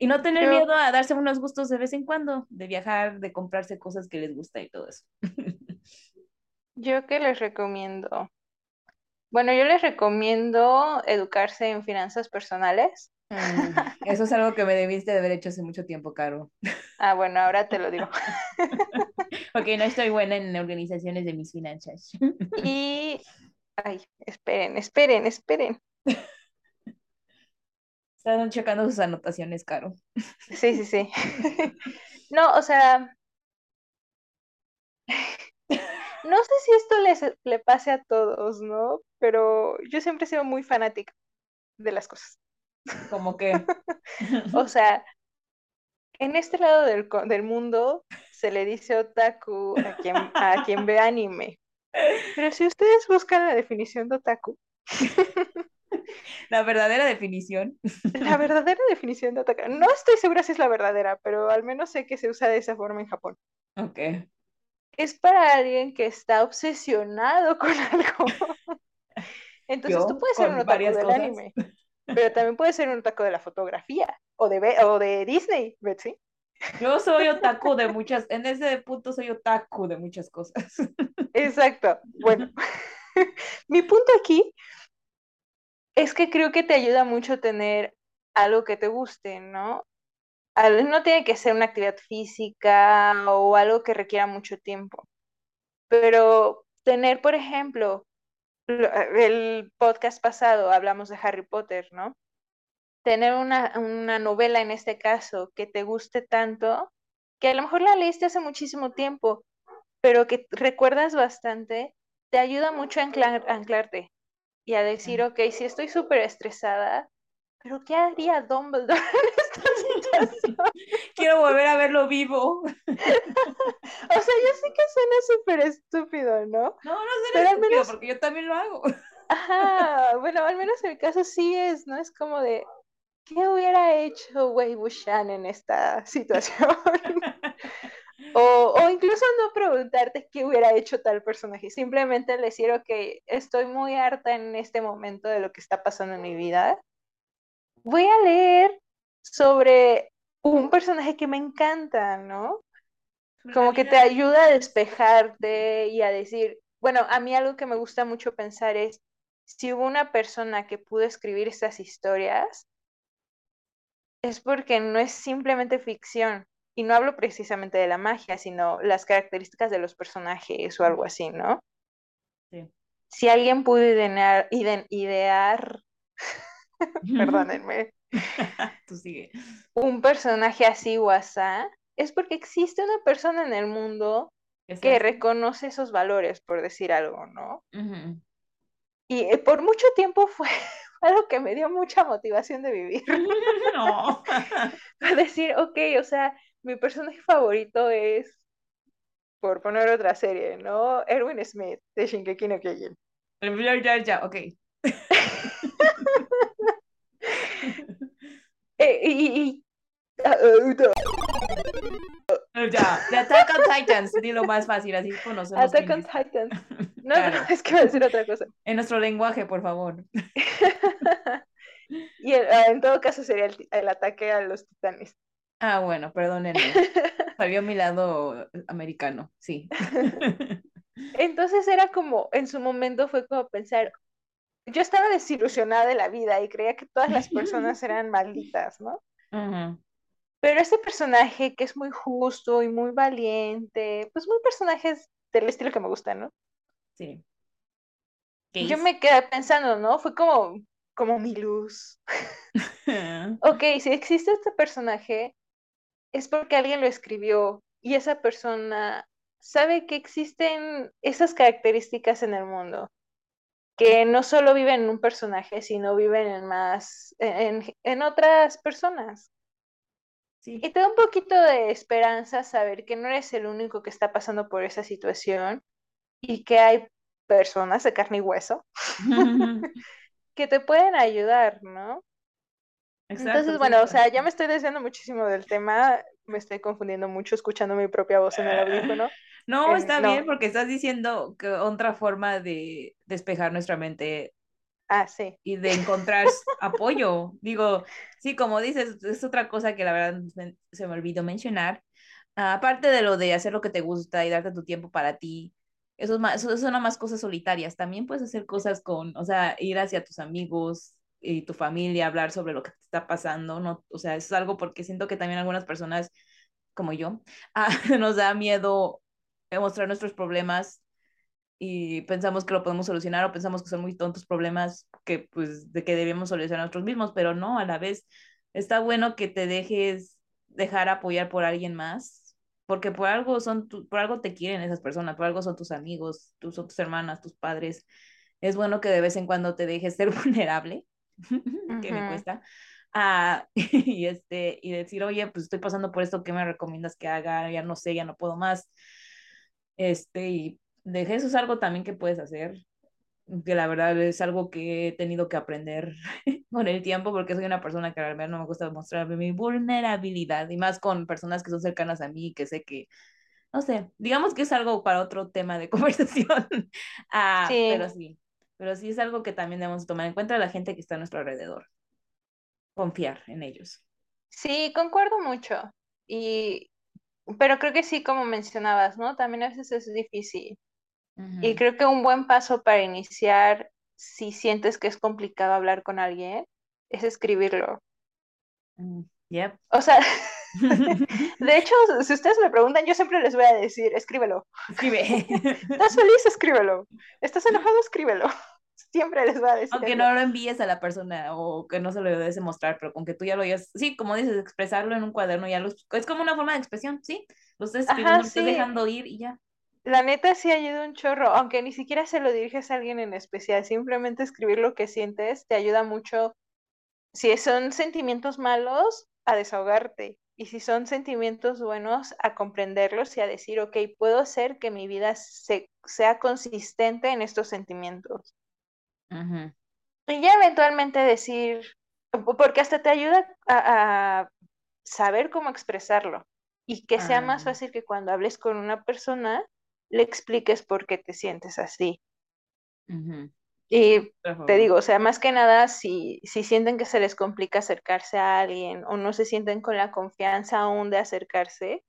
y no tener miedo a darse unos gustos de vez en cuando, de viajar, de comprarse cosas que les gusta y todo eso. yo que les recomiendo. Bueno, yo les recomiendo educarse en finanzas personales. Mm, eso es algo que me debiste de haber hecho hace mucho tiempo, Caro. Ah, bueno, ahora te lo digo. ok, no estoy buena en organizaciones de mis finanzas. y, ay, esperen, esperen, esperen. Están checando sus anotaciones, Caro. Sí, sí, sí. No, o sea, no sé si esto les, le pase a todos, ¿no? Pero yo siempre he sido muy fanática de las cosas. Como que. o sea, en este lado del, del, mundo se le dice otaku a quien, a quien ve anime. Pero si ustedes buscan la definición de otaku. La verdadera definición. La verdadera definición de otaku. No estoy segura si es la verdadera, pero al menos sé que se usa de esa forma en Japón. Ok. Es para alguien que está obsesionado con algo. Entonces tú puedes ser un otaku del anime, pero también puedes ser un otaku de la fotografía o de, o de Disney, Betsy. Yo soy otaku de muchas, en ese punto soy otaku de muchas cosas. Exacto. Bueno, mi punto aquí es que creo que te ayuda mucho tener algo que te guste, ¿no? No tiene que ser una actividad física o algo que requiera mucho tiempo, pero tener, por ejemplo, el podcast pasado hablamos de Harry Potter, ¿no? Tener una, una novela en este caso que te guste tanto, que a lo mejor la leíste hace muchísimo tiempo, pero que recuerdas bastante, te ayuda mucho a anclarte y a decir, ok, si estoy súper estresada, pero ¿qué haría Dumbledore en esta situación? Quiero volver a verlo vivo. o sea, yo sé que suena súper estúpido, ¿no? No, no suena estúpido, porque yo también lo hago. Ajá, bueno, al menos en el caso sí es, ¿no? Es como de, ¿qué hubiera hecho Wei Wuxian en esta situación? O, o, incluso no preguntarte qué hubiera hecho tal personaje, simplemente decir, ok, estoy muy harta en este momento de lo que está pasando en mi vida. Voy a leer sobre un personaje que me encanta, ¿no? Como que te ayuda a despejarte y a decir, bueno, a mí algo que me gusta mucho pensar es, si hubo una persona que pudo escribir estas historias, es porque no es simplemente ficción, y no hablo precisamente de la magia, sino las características de los personajes o algo así, ¿no? Sí. Si alguien pudo idear, idear perdónenme, Tú sigue. un personaje así o es porque existe una persona en el mundo que reconoce esos valores, por decir algo, ¿no? Y eh, por mucho tiempo fue algo que me dio mucha motivación de vivir. No. decir, ok, o sea, mi personaje favorito es, por poner otra serie, ¿no? Erwin Smith, de Shinkeki no Kyojin. Ya, ya, ok. Eh, y, ah, ya, de Attack on Titans, lo más fácil, así conocemos. Attack on Titans. No, no, es que voy a decir otra cosa. En nuestro lenguaje, por favor. y ah, en todo caso sería el ataque a los titanes. Ah, bueno, perdónenme. Salió mi lado americano, sí. Entonces era como, en su momento fue como pensar, yo estaba desilusionada de la vida y creía que todas las personas eran malditas, ¿no? Pero este personaje que es muy justo y muy valiente, pues muy personajes del estilo que me gustan, ¿no? Sí. Yo me quedé pensando, ¿no? Fue como, como mi luz. ok, si existe este personaje, es porque alguien lo escribió y esa persona sabe que existen esas características en el mundo, que no solo viven en un personaje, sino viven en más, en, en otras personas. Y te da un poquito de esperanza saber que no eres el único que está pasando por esa situación y que hay personas de carne y hueso que te pueden ayudar, ¿no? Entonces, bueno, o sea, ya me estoy desviando muchísimo del tema, me estoy confundiendo mucho escuchando mi propia voz en el audífono. No, está bien porque estás diciendo que otra forma de despejar nuestra mente Ah, sí. Y de encontrar apoyo. Digo, sí, como dices, es otra cosa que la verdad se me olvidó mencionar. aparte de lo de hacer lo que te gusta y darte tu tiempo para ti, eso, es más, eso son más cosas solitarias. También puedes hacer cosas con, o sea, ir hacia tus amigos y tu familia, hablar sobre lo que te está pasando, ¿no? O sea, es algo porque siento que también algunas personas, como yo, ah, nos da miedo mostrar nuestros problemas y pensamos que lo podemos solucionar o pensamos que son muy tontos problemas que pues de que debemos solucionar nosotros mismos, pero no, a la vez está bueno que te dejes dejar apoyar por alguien más, porque por algo son por algo te quieren esas personas, por algo son tus amigos, tus, tus hermanas, tus padres. Es bueno que de vez en cuando te dejes ser vulnerable, que me cuesta. Ah, y este y decir, "Oye, pues estoy pasando por esto, ¿qué me recomiendas que haga? Ya no sé, ya no puedo más." Este, y de eso es algo también que puedes hacer, que la verdad es algo que he tenido que aprender con el tiempo porque soy una persona que realmente no me gusta demostrar mi vulnerabilidad y más con personas que son cercanas a mí, que sé que, no sé, digamos que es algo para otro tema de conversación, ah, pero sí, pero sí es algo que también debemos tomar en cuenta la gente que está a nuestro alrededor, confiar en ellos. Sí, concuerdo mucho y pero creo que sí, como mencionabas, ¿no? También a veces es difícil y creo que un buen paso para iniciar, si sientes que es complicado hablar con alguien, es escribirlo. Mm, yep. O sea, de hecho, si ustedes me preguntan, yo siempre les voy a decir, escríbelo. Escribe. ¿Estás feliz? Escríbelo. ¿Estás enojado? Escríbelo. Siempre les voy a decir. Aunque no lo envíes a la persona o que no se lo debes mostrar, pero con que tú ya lo hayas, sí, como dices, expresarlo en un cuaderno, ya lo, es como una forma de expresión, sí. Lo estás escribiendo, lo estás dejando ir y ya la neta sí ayuda un chorro, aunque ni siquiera se lo diriges a alguien en especial, simplemente escribir lo que sientes te ayuda mucho. Si son sentimientos malos, a desahogarte. Y si son sentimientos buenos, a comprenderlos y a decir, ok, puedo hacer que mi vida sea consistente en estos sentimientos. Y ya eventualmente decir, porque hasta te ayuda a, saber cómo expresarlo y que sea más ah. fácil que cuando hables con una persona, le expliques por qué te sientes así. Y te digo, o sea, más que nada, si, si sienten que se les complica acercarse a alguien o no se sienten con la confianza aún de acercarse,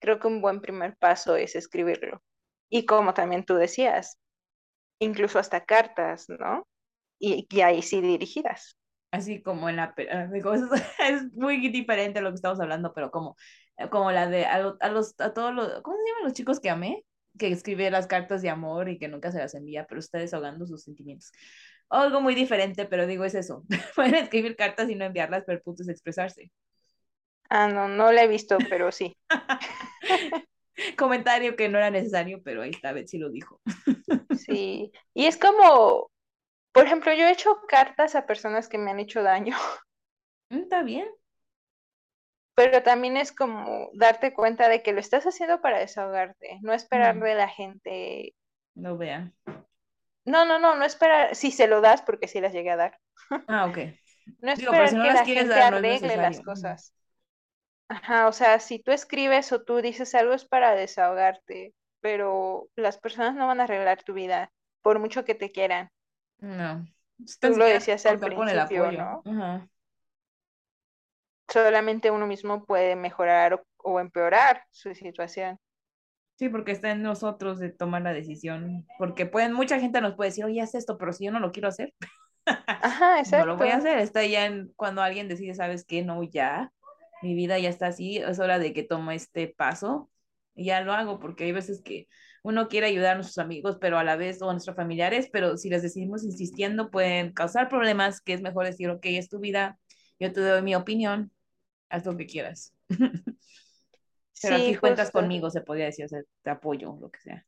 creo que un buen primer paso es escribirlo. Y como también tú decías, incluso hasta cartas, ¿no? Y, y ahí sí dirigidas. Así como en la... Es muy diferente a lo que estamos hablando, pero como, como la de a, los, a todos los... ¿Cómo se llaman los chicos que amé? Que escribe las cartas de amor y que nunca se las envía, pero está desahogando sus sentimientos. Algo muy diferente, pero digo, es eso. Pueden escribir cartas y no enviarlas, pero el punto es expresarse. Ah, no, no la he visto, pero sí. Comentario que no era necesario, pero ahí está, si lo dijo. sí, y es como, por ejemplo, yo he hecho cartas a personas que me han hecho daño. Mm, está bien pero también es como darte cuenta de que lo estás haciendo para desahogarte, no esperar de la gente. No vean. No, no, no, no esperar, si se lo das porque sí las llegué a dar. Ah, ok. no esperar que la gente arregle las cosas. Ajá, o sea, si tú escribes o tú dices algo es para desahogarte, pero las personas no van a arreglar tu vida, por mucho que te quieran. No. Tú lo decías al principio, ¿no? Ajá solamente uno mismo puede mejorar o, empeorar su situación. Sí, porque está en nosotros de tomar la decisión, porque pueden, mucha gente nos puede decir, oye, haz esto, pero si yo no lo quiero hacer, Ajá, exacto. no lo voy a hacer. Está ya en cuando alguien decide, ¿sabes qué? No, ya, mi vida ya está así, es hora de que tome este paso y ya lo hago, porque hay veces que uno quiere ayudar a nuestros amigos, pero a la vez, o a nuestros familiares, pero si les decidimos insistiendo, pueden causar problemas, que es mejor decir, ok, es tu vida, yo te doy mi opinión, haz lo que quieras. pero aquí cuentas conmigo, se podría decir, o sea, te apoyo, lo que sea.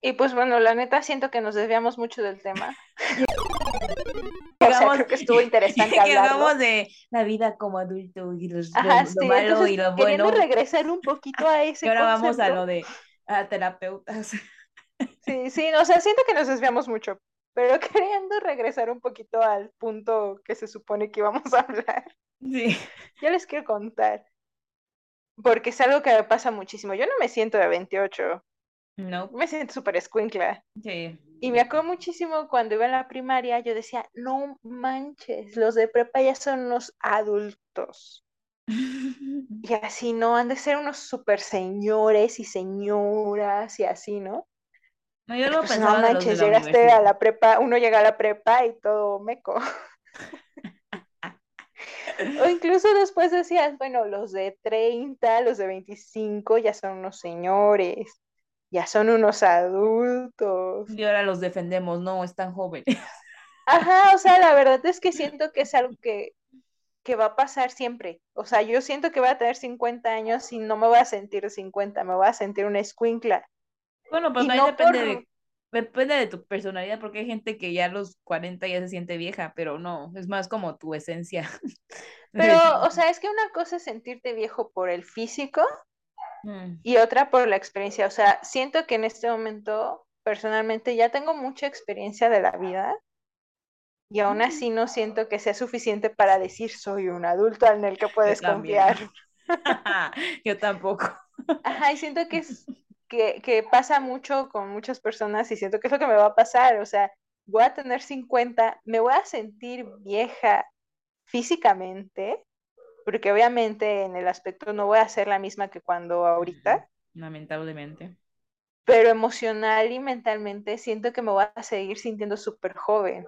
Y pues bueno, la neta siento que nos desviamos mucho del tema. o sea, creo que estuvo interesante hablarlo. de la vida como adulto y los, lo, malo y lo bueno. regresar un poquito a ese Y ahora vamos a lo de terapeutas. Sí, sí, o sea, siento que nos desviamos mucho, pero queriendo regresar un poquito al punto que se supone que íbamos a hablar. Sí. Ya les quiero contar. Porque es algo que me pasa muchísimo. Yo no me siento de 28. No. Me siento súper escuincla. Sí. Y me acuerdo muchísimo cuando iba a la primaria, yo decía, no manches, los de prepa ya son unos adultos. y así, ¿no? Han de ser unos super señores y señoras y así, ¿no? No, yo lo pues, pensaba. No manches, llegaste a la prepa, uno llega a la prepa y todo meco. o incluso después decías, bueno, los de 30, los de 25 ya son unos señores ya son unos adultos. Y ahora los defendemos, no, están jóvenes. Ajá, o sea, la verdad es que siento que es algo que, que va a pasar siempre. O sea, yo siento que voy a tener 50 años y no me voy a sentir 50, me voy a sentir una escuincla. Bueno, pues ahí depende, de, depende de tu personalidad, porque hay gente que ya a los 40 ya se siente vieja, pero no, es más como tu esencia. Pero, o sea, es que una cosa es sentirte viejo por el físico Mm. y otra por la experiencia. O sea, siento que en este momento, personalmente, ya tengo mucha experiencia de la vida y aún así no siento que sea suficiente para decir soy un adulto en el que puedes confiar. Yo tampoco. Ajá, y siento que, es, que, que pasa mucho con muchas personas y siento que es lo que me va a pasar. O sea, voy a tener 50, me voy a sentir vieja físicamente, porque obviamente en el aspecto no voy a ser la misma que cuando ahorita. Lamentablemente. Pero emocional y mentalmente siento que me voy a seguir sintiendo súper joven.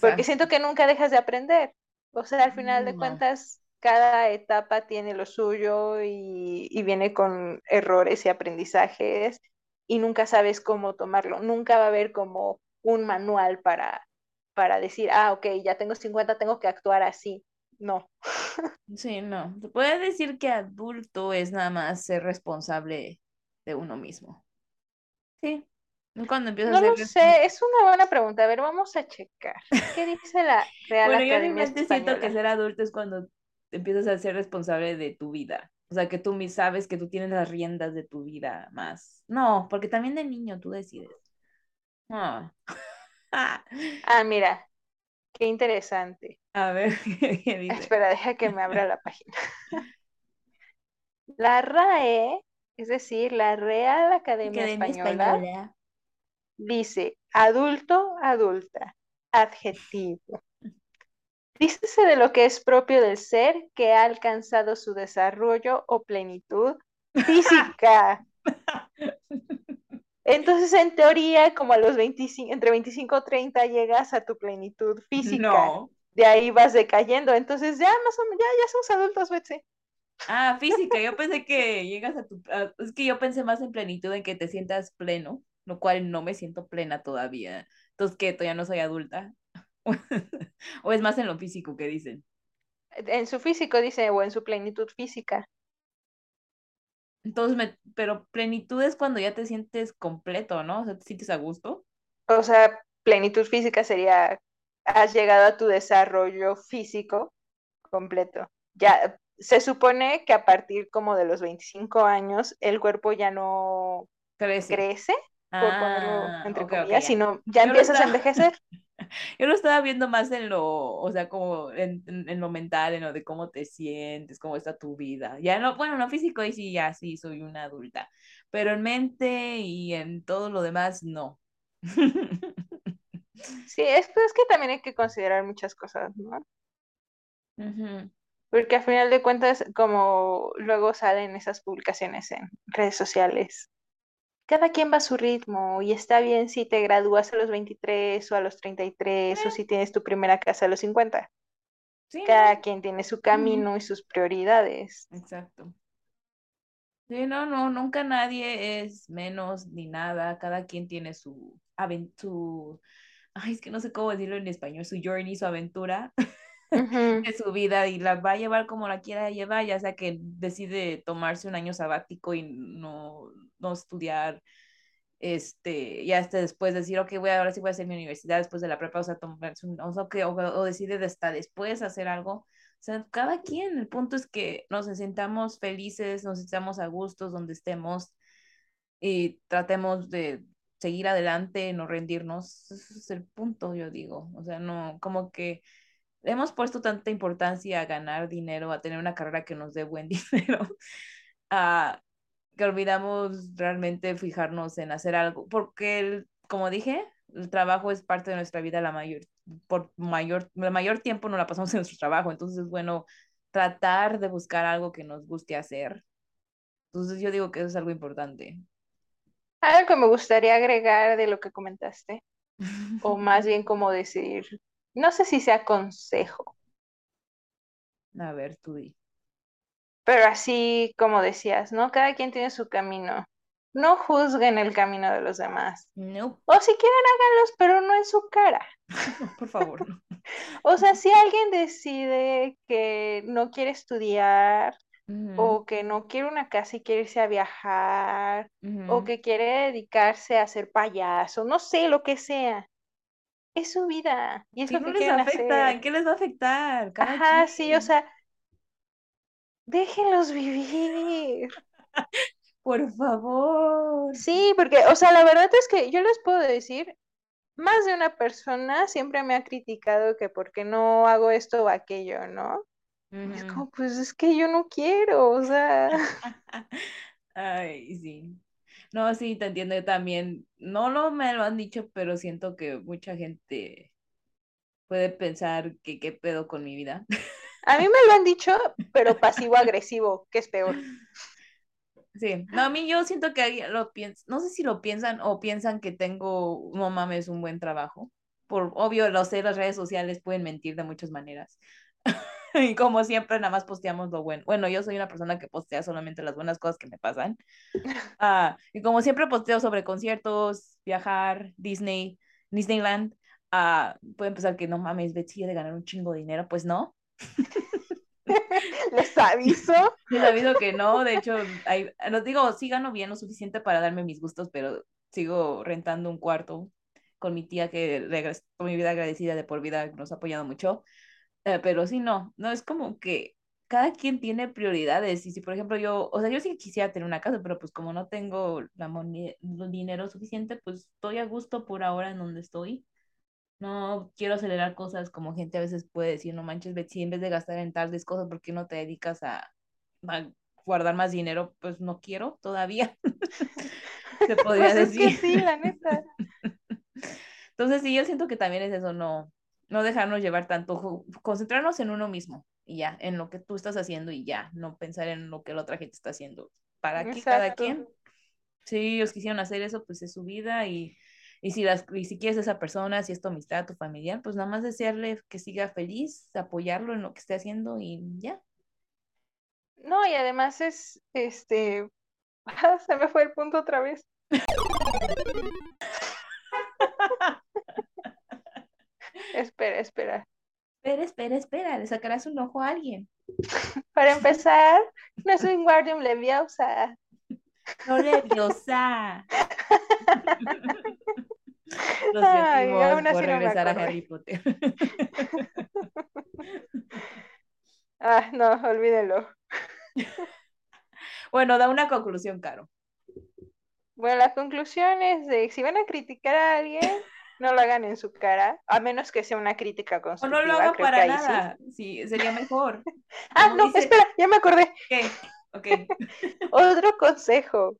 Porque siento que nunca dejas de aprender. O sea, al final de cuentas, cada etapa tiene lo suyo y, y, viene con errores y aprendizajes y nunca sabes cómo tomarlo. Nunca va a haber como un manual para, para decir, ah, ok, ya tengo 50, tengo que actuar así. No. Sí, no. Se puede decir que adulto es nada más ser responsable de uno mismo. Sí. Cuando empiezas no a ser lo sé, es una buena pregunta. A ver, vamos a checar. ¿Qué dice la Real bueno, Academia yo siento que ser adulto es cuando empiezas a ser responsable de tu vida. O sea, que tú sabes que tú tienes las riendas de tu vida más. No, porque también de niño tú decides. Ah. ah, mira, qué interesante. A ver, ¿qué dice? Espera, deja que me abra la página. La RAE, es decir, la Real Academia, Española, dice adulto, adulta, adjetivo. Dícese de lo que es propio del ser que ha alcanzado su desarrollo o plenitud física. Entonces, en teoría, como a los 25, entre 25 o 30 llegas a tu plenitud física. No. De ahí vas decayendo. Entonces, ya más o menos, ya, ya somos adultos, Betsy. Ah, física. Yo pensé que llegas a tu... es que yo pensé más en plenitud, en que te sientas pleno, lo cual no me siento plena todavía. Entonces, ¿qué? ¿Todavía no soy adulta? ¿O es más en lo físico que dicen? En su físico dice, o en su plenitud física. Entonces, me, pero plenitud es cuando ya te sientes completo, ¿no? O sea, te sientes a gusto. O sea, plenitud física sería, has llegado a tu desarrollo físico completo. Ya, se supone que a partir como de los 25 años, el cuerpo ya no crece, crece por ponerlo ah, entre comillas, sino ya empiezas a envejecer. Yo lo estaba viendo más en lo, o sea, como en, en, lo mental, en lo de cómo te sientes, cómo está tu vida. Ya no, bueno, no físico, y sí, ya sí, soy una adulta. Pero en mente y en todo lo demás, no. Sí, es, es que también hay que considerar muchas cosas, ¿no? Porque al final de cuentas, como luego salen esas publicaciones en redes sociales, cada quien va a su ritmo y está bien si te gradúas a los 23 o a los 33 o si tienes tu primera casa a los 50. Cada quien tiene su camino y sus prioridades. Exacto. Sí, no, no, nunca nadie es menos ni nada. Cada quien tiene su, su, ay, es que no sé cómo decirlo en español, su journey, su aventura de su vida y la va a llevar como la quiera llevar, ya sea que decide tomarse un año sabático y no, no estudiar este, ya hasta después decir, ok, voy, ahora sí voy a hacer mi universidad después de la prepa, o sea, tomarse un, o, que, o, decide hasta después hacer algo. O sea, cada quien, el punto es que nos sintamos felices, nos sintamos a gustos donde estemos y tratemos de seguir adelante, no rendirnos. Ese es el punto, yo digo. O sea, no, como que hemos puesto tanta importancia a ganar dinero, a tener una carrera que nos dé buen dinero, a que olvidamos realmente fijarnos en hacer algo, porque como dije, el trabajo es parte de nuestra vida la mayor, por mayor, el mayor tiempo no la pasamos en nuestro trabajo, entonces es bueno tratar de buscar algo que nos guste hacer. Entonces yo digo que eso es algo importante. Algo que me gustaría agregar de lo que comentaste, o más bien como decir, no sé si sea consejo. A ver, tú di. Pero así como decías, ¿no? Cada quien tiene su camino. No juzguen el camino de los demás. No. O si quieren, háganlos, pero no en su cara. Por favor. o sea, si alguien decide que no quiere estudiar, o que no quiere una casa y quiere irse a viajar, o que quiere dedicarse a ser payaso, no sé, lo que sea. Es su vida. Y es lo que les afecta, ¿qué les va a afectar? Ajá, sí, o sea, déjenlos vivir. Por favor. Sí, porque, o sea, la verdad es que yo les puedo decir, más de una persona siempre me ha criticado que porque no hago esto o aquello, ¿no? Es como, pues es que yo no quiero, o sea. Ay, sí. No, sí, te entiendo yo también. No lo me lo han dicho, pero siento que mucha gente puede pensar que qué pedo con mi vida. A mí me lo han dicho, pero pasivo-agresivo, que es peor. Sí, no, a mí yo siento que lo piensan, no sé si lo piensan o piensan que tengo, no mames, un buen trabajo. Por obvio, lo sé, las redes sociales pueden mentir de muchas maneras. y como siempre, nada más posteamos lo bueno. Bueno, yo soy una persona que postea solamente las buenas cosas que me pasan. Ah, y como siempre posteo sobre conciertos, viajar, Disney, Disneyland, uh, pueden pensar que no mames, Betsy de ganar un chingo de dinero. Pues no, Les aviso. Les aviso que no, de hecho, hay, los digo, sí gano bien lo suficiente para darme mis gustos, pero sigo rentando un cuarto con mi tía que con mi vida agradecida de por vida nos ha apoyado mucho. Eh, pero sí, no, no es como que cada quien tiene prioridades y si por ejemplo yo, o sea, yo sí quisiera tener una casa, pero pues como no tengo la dinero suficiente, pues estoy a gusto por ahora en donde estoy no quiero acelerar cosas como gente a veces puede decir, no manches, Betsy, en vez de gastar en tales cosas, ¿por qué no te dedicas a, guardar más dinero? Pues no quiero todavía. Se podría pues decir. sí, la neta. Entonces sí, yo siento que también es eso, no, no dejarnos llevar tanto, concentrarnos en uno mismo y ya, en lo que tú estás haciendo y ya, no pensar en lo que la otra gente está haciendo. Para aquí cada quien. Si ellos quisieron hacer eso, pues es su vida y y si, las, y si quieres a esa persona, si es tu amistad, tu familiar, pues nada más desearle que siga feliz, apoyarlo en lo que esté haciendo y ya. No, y además es, este, se me fue el punto otra vez. espera, espera. Espera, espera, espera, le sacarás un ojo a alguien. Para empezar, no es un Guardian Leviosa. No Leviosa. Lo sentimos por regresar a Harry Potter. ah, no, olvídenlo. bueno, da una conclusión, Caro. Bueno, la conclusión es de si van a criticar a alguien, no lo hagan en su cara, a menos que sea una crítica constructiva. O no lo hagan para nada, sí. sería mejor. ah, no, espera, ya me acordé. ¿Qué? Ok. Otro consejo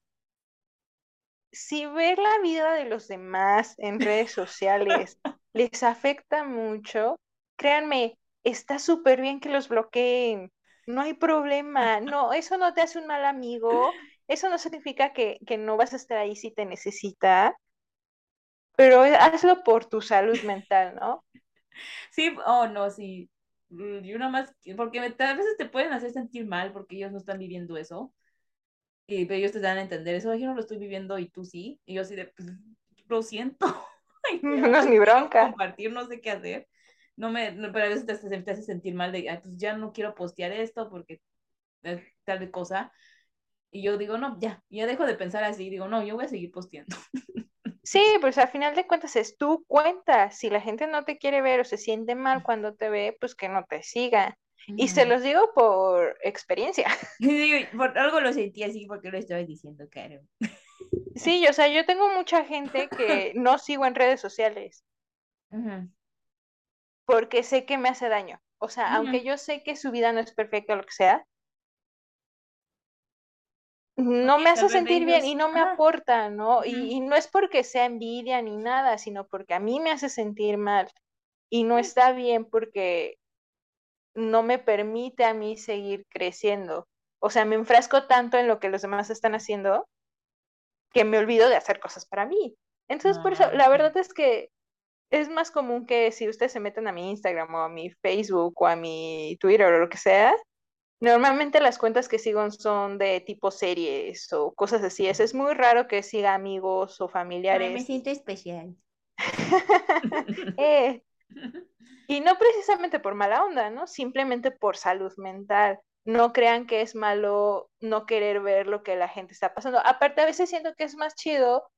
si ver la vida de los demás en redes sociales les afecta mucho, créanme, está súper bien que los bloqueen. No hay problema. No, eso no te hace un mal amigo. Eso no significa que, que no vas a estar ahí si te necesita. Pero hazlo por tu salud mental, ¿no? Sí, oh no, sí. Mm, yo nada más, porque a veces te pueden hacer sentir mal porque ellos no están viviendo eso. Y pero ellos te dan a entender eso, yo no lo estoy viviendo y tú sí. Y yo así de, pues, lo siento. no es mi bronca. Compartir, no sé qué hacer. No me, pero a veces te, te hace sentir mal de, pues ya no quiero postear esto porque es tal cosa. Y yo digo, no, ya, ya dejo de pensar así. Digo, no, yo voy a seguir posteando. Sí, pues al final de cuentas es tu cuenta. Si la gente no te quiere ver o se siente mal cuando te ve, pues que no te siga. Y se los digo por experiencia. por algo lo sentí así porque lo estaba diciendo, Caro. Sí, o sea, yo tengo mucha gente que no sigo en redes sociales. Porque sé que me hace daño. O sea, aunque yo sé que su vida no es perfecta o lo que sea, no me hace sentir bien y no me aporta, ¿no? Y, no es porque sea envidia ni nada, sino porque a mí me hace sentir mal y no está bien porque no me permite a mí seguir creciendo. O sea, me enfrasco tanto en lo que los demás están haciendo que me olvido de hacer cosas para mí. Entonces, por eso, ah, la verdad es que es más común que si ustedes se meten a mi Instagram o a mi Facebook o a mi Twitter o lo que sea, Normalmente las cuentas que sigo son de tipo series o cosas así. Es, muy raro que siga amigos o familiares. me siento especial. Eh, y no precisamente por mala onda, ¿no? Simplemente por salud mental. No crean que es malo no querer ver lo que la gente está pasando. Aparte, a veces siento que es más chido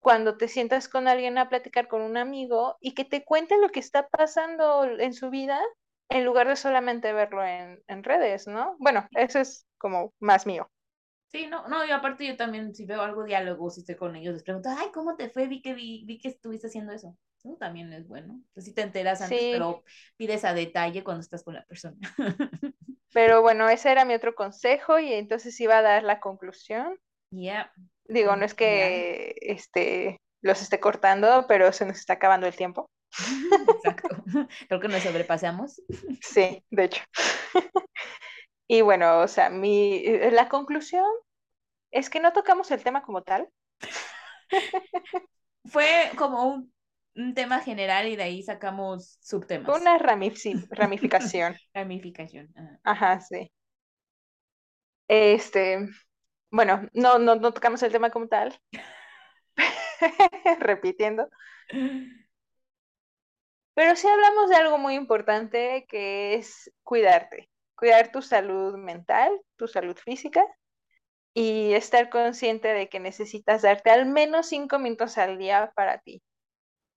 cuando te sientas con alguien a platicar con un amigo y que te cuente lo que está pasando en su vida en lugar de solamente verlo en, redes, ¿no? Bueno, eso es como más mío. Sí, no, no, y aparte yo también, si veo algo diálogo, si estoy con ellos, les pregunto, ay, ¿cómo te fue? Vi que, vi, que estuviste haciendo eso. Eso también es bueno. si te enteras antes, pero pides a detalle cuando estás con la persona. Pero bueno, ese era mi otro consejo y entonces iba a dar la conclusión. Ya. Digo, no es que este, los esté cortando, pero se nos está acabando el tiempo. Exacto. Creo que nos sobrepasamos. Sí, de hecho. Y bueno, o sea, mi, eh, la conclusión es que no tocamos el tema como tal. Fue como un, tema general y de ahí sacamos subtemas. Una ramificación. ramificación. Ajá. sí. Este, bueno, no, no, no tocamos el tema como tal. Repitiendo. Pero sí hablamos de algo muy importante que es cuidarte, cuidar tu salud mental, tu salud física y estar consciente de que necesitas darte al menos cinco minutos al día para ti.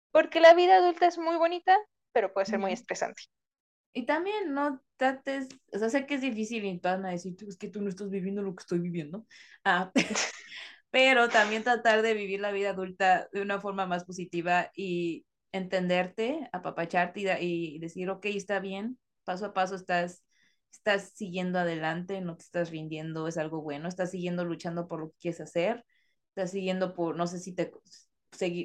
Porque la vida adulta es muy bonita, pero puede ser muy estresante. Y también no trates, o sea, sé que es difícil y van a decir, es que tú no estás viviendo lo que estoy viviendo. Ah, pero también tratar de vivir la vida adulta de una forma más positiva y entenderte, apapacharte y, decir, ok, está bien, paso a paso estás, estás siguiendo adelante, no te estás rindiendo, es algo bueno, estás siguiendo luchando por lo que quieres hacer, estás siguiendo por, no sé si te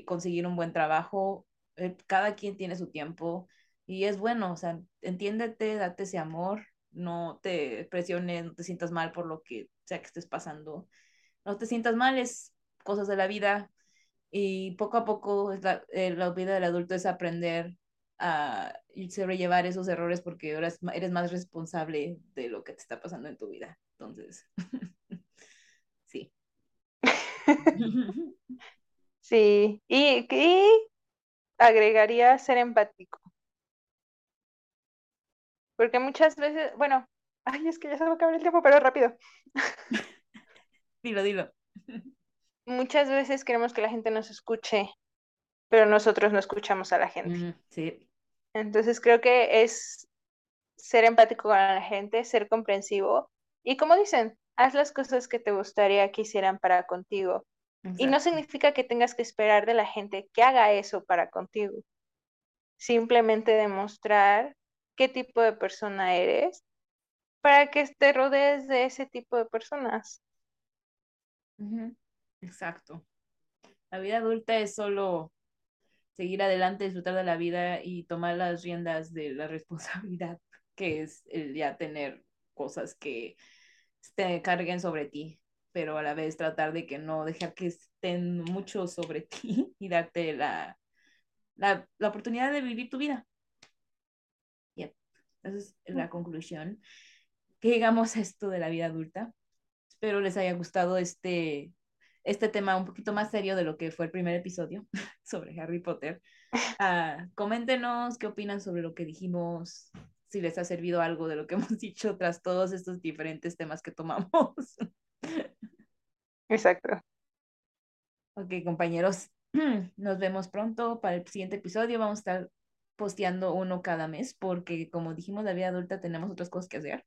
conseguir un buen trabajo, eh, cada quien tiene su tiempo y es bueno, o sea, entiéndete, date ese amor, no te presiones, no te sientas mal por lo que sea que estés pasando, no te sientas mal, es cosas de la vida, y poco a poco la, eh, la, vida del adulto es aprender a sobrellevar esos errores porque ahora eres más responsable de lo que te está pasando en tu vida. Entonces, sí. sí, y, y agregaría ser empático. Porque muchas veces, bueno, ay, es que ya se va a acabar el tiempo, pero rápido. dilo, dilo muchas veces queremos que la gente nos escuche, pero nosotros no escuchamos a la gente. sí. Entonces creo que es ser empático con la gente, ser comprensivo y como dicen, haz las cosas que te gustaría que hicieran para contigo. Y no significa que tengas que esperar de la gente que haga eso para contigo. Simplemente demostrar qué tipo de persona eres para que te rodees de ese tipo de personas. Exacto. La vida adulta es solo seguir adelante, disfrutar de la vida y tomar las riendas de la responsabilidad, que es el ya tener cosas que te carguen sobre ti, pero a la vez tratar de que no dejar que estén mucho sobre ti y darte la, la, oportunidad de vivir tu vida. Yep. esa es la conclusión. Que llegamos a esto de la vida adulta. Espero les haya gustado este, este tema un poquito más serio de lo que fue el primer episodio sobre Harry Potter. Uh, coméntenos qué opinan sobre lo que dijimos, si les ha servido algo de lo que hemos dicho tras todos estos diferentes temas que tomamos. Exacto. Ok, compañeros, nos vemos pronto para el siguiente episodio. Vamos a estar posteando uno cada mes porque como dijimos la vida adulta tenemos otras cosas que hacer.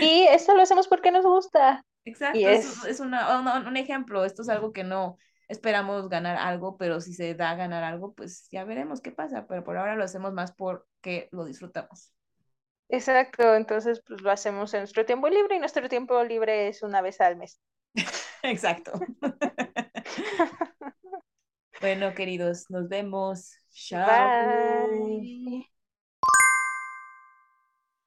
Y eso lo hacemos porque nos gusta. Exacto, es, es una, un ejemplo, esto es algo que no esperamos ganar algo, pero si se da a ganar algo, pues ya veremos qué pasa, pero por ahora lo hacemos más porque lo disfrutamos. Exacto, entonces pues lo hacemos en nuestro tiempo libre y nuestro tiempo libre es una vez al mes. Exacto. bueno, queridos, nos vemos. Chao. Bye.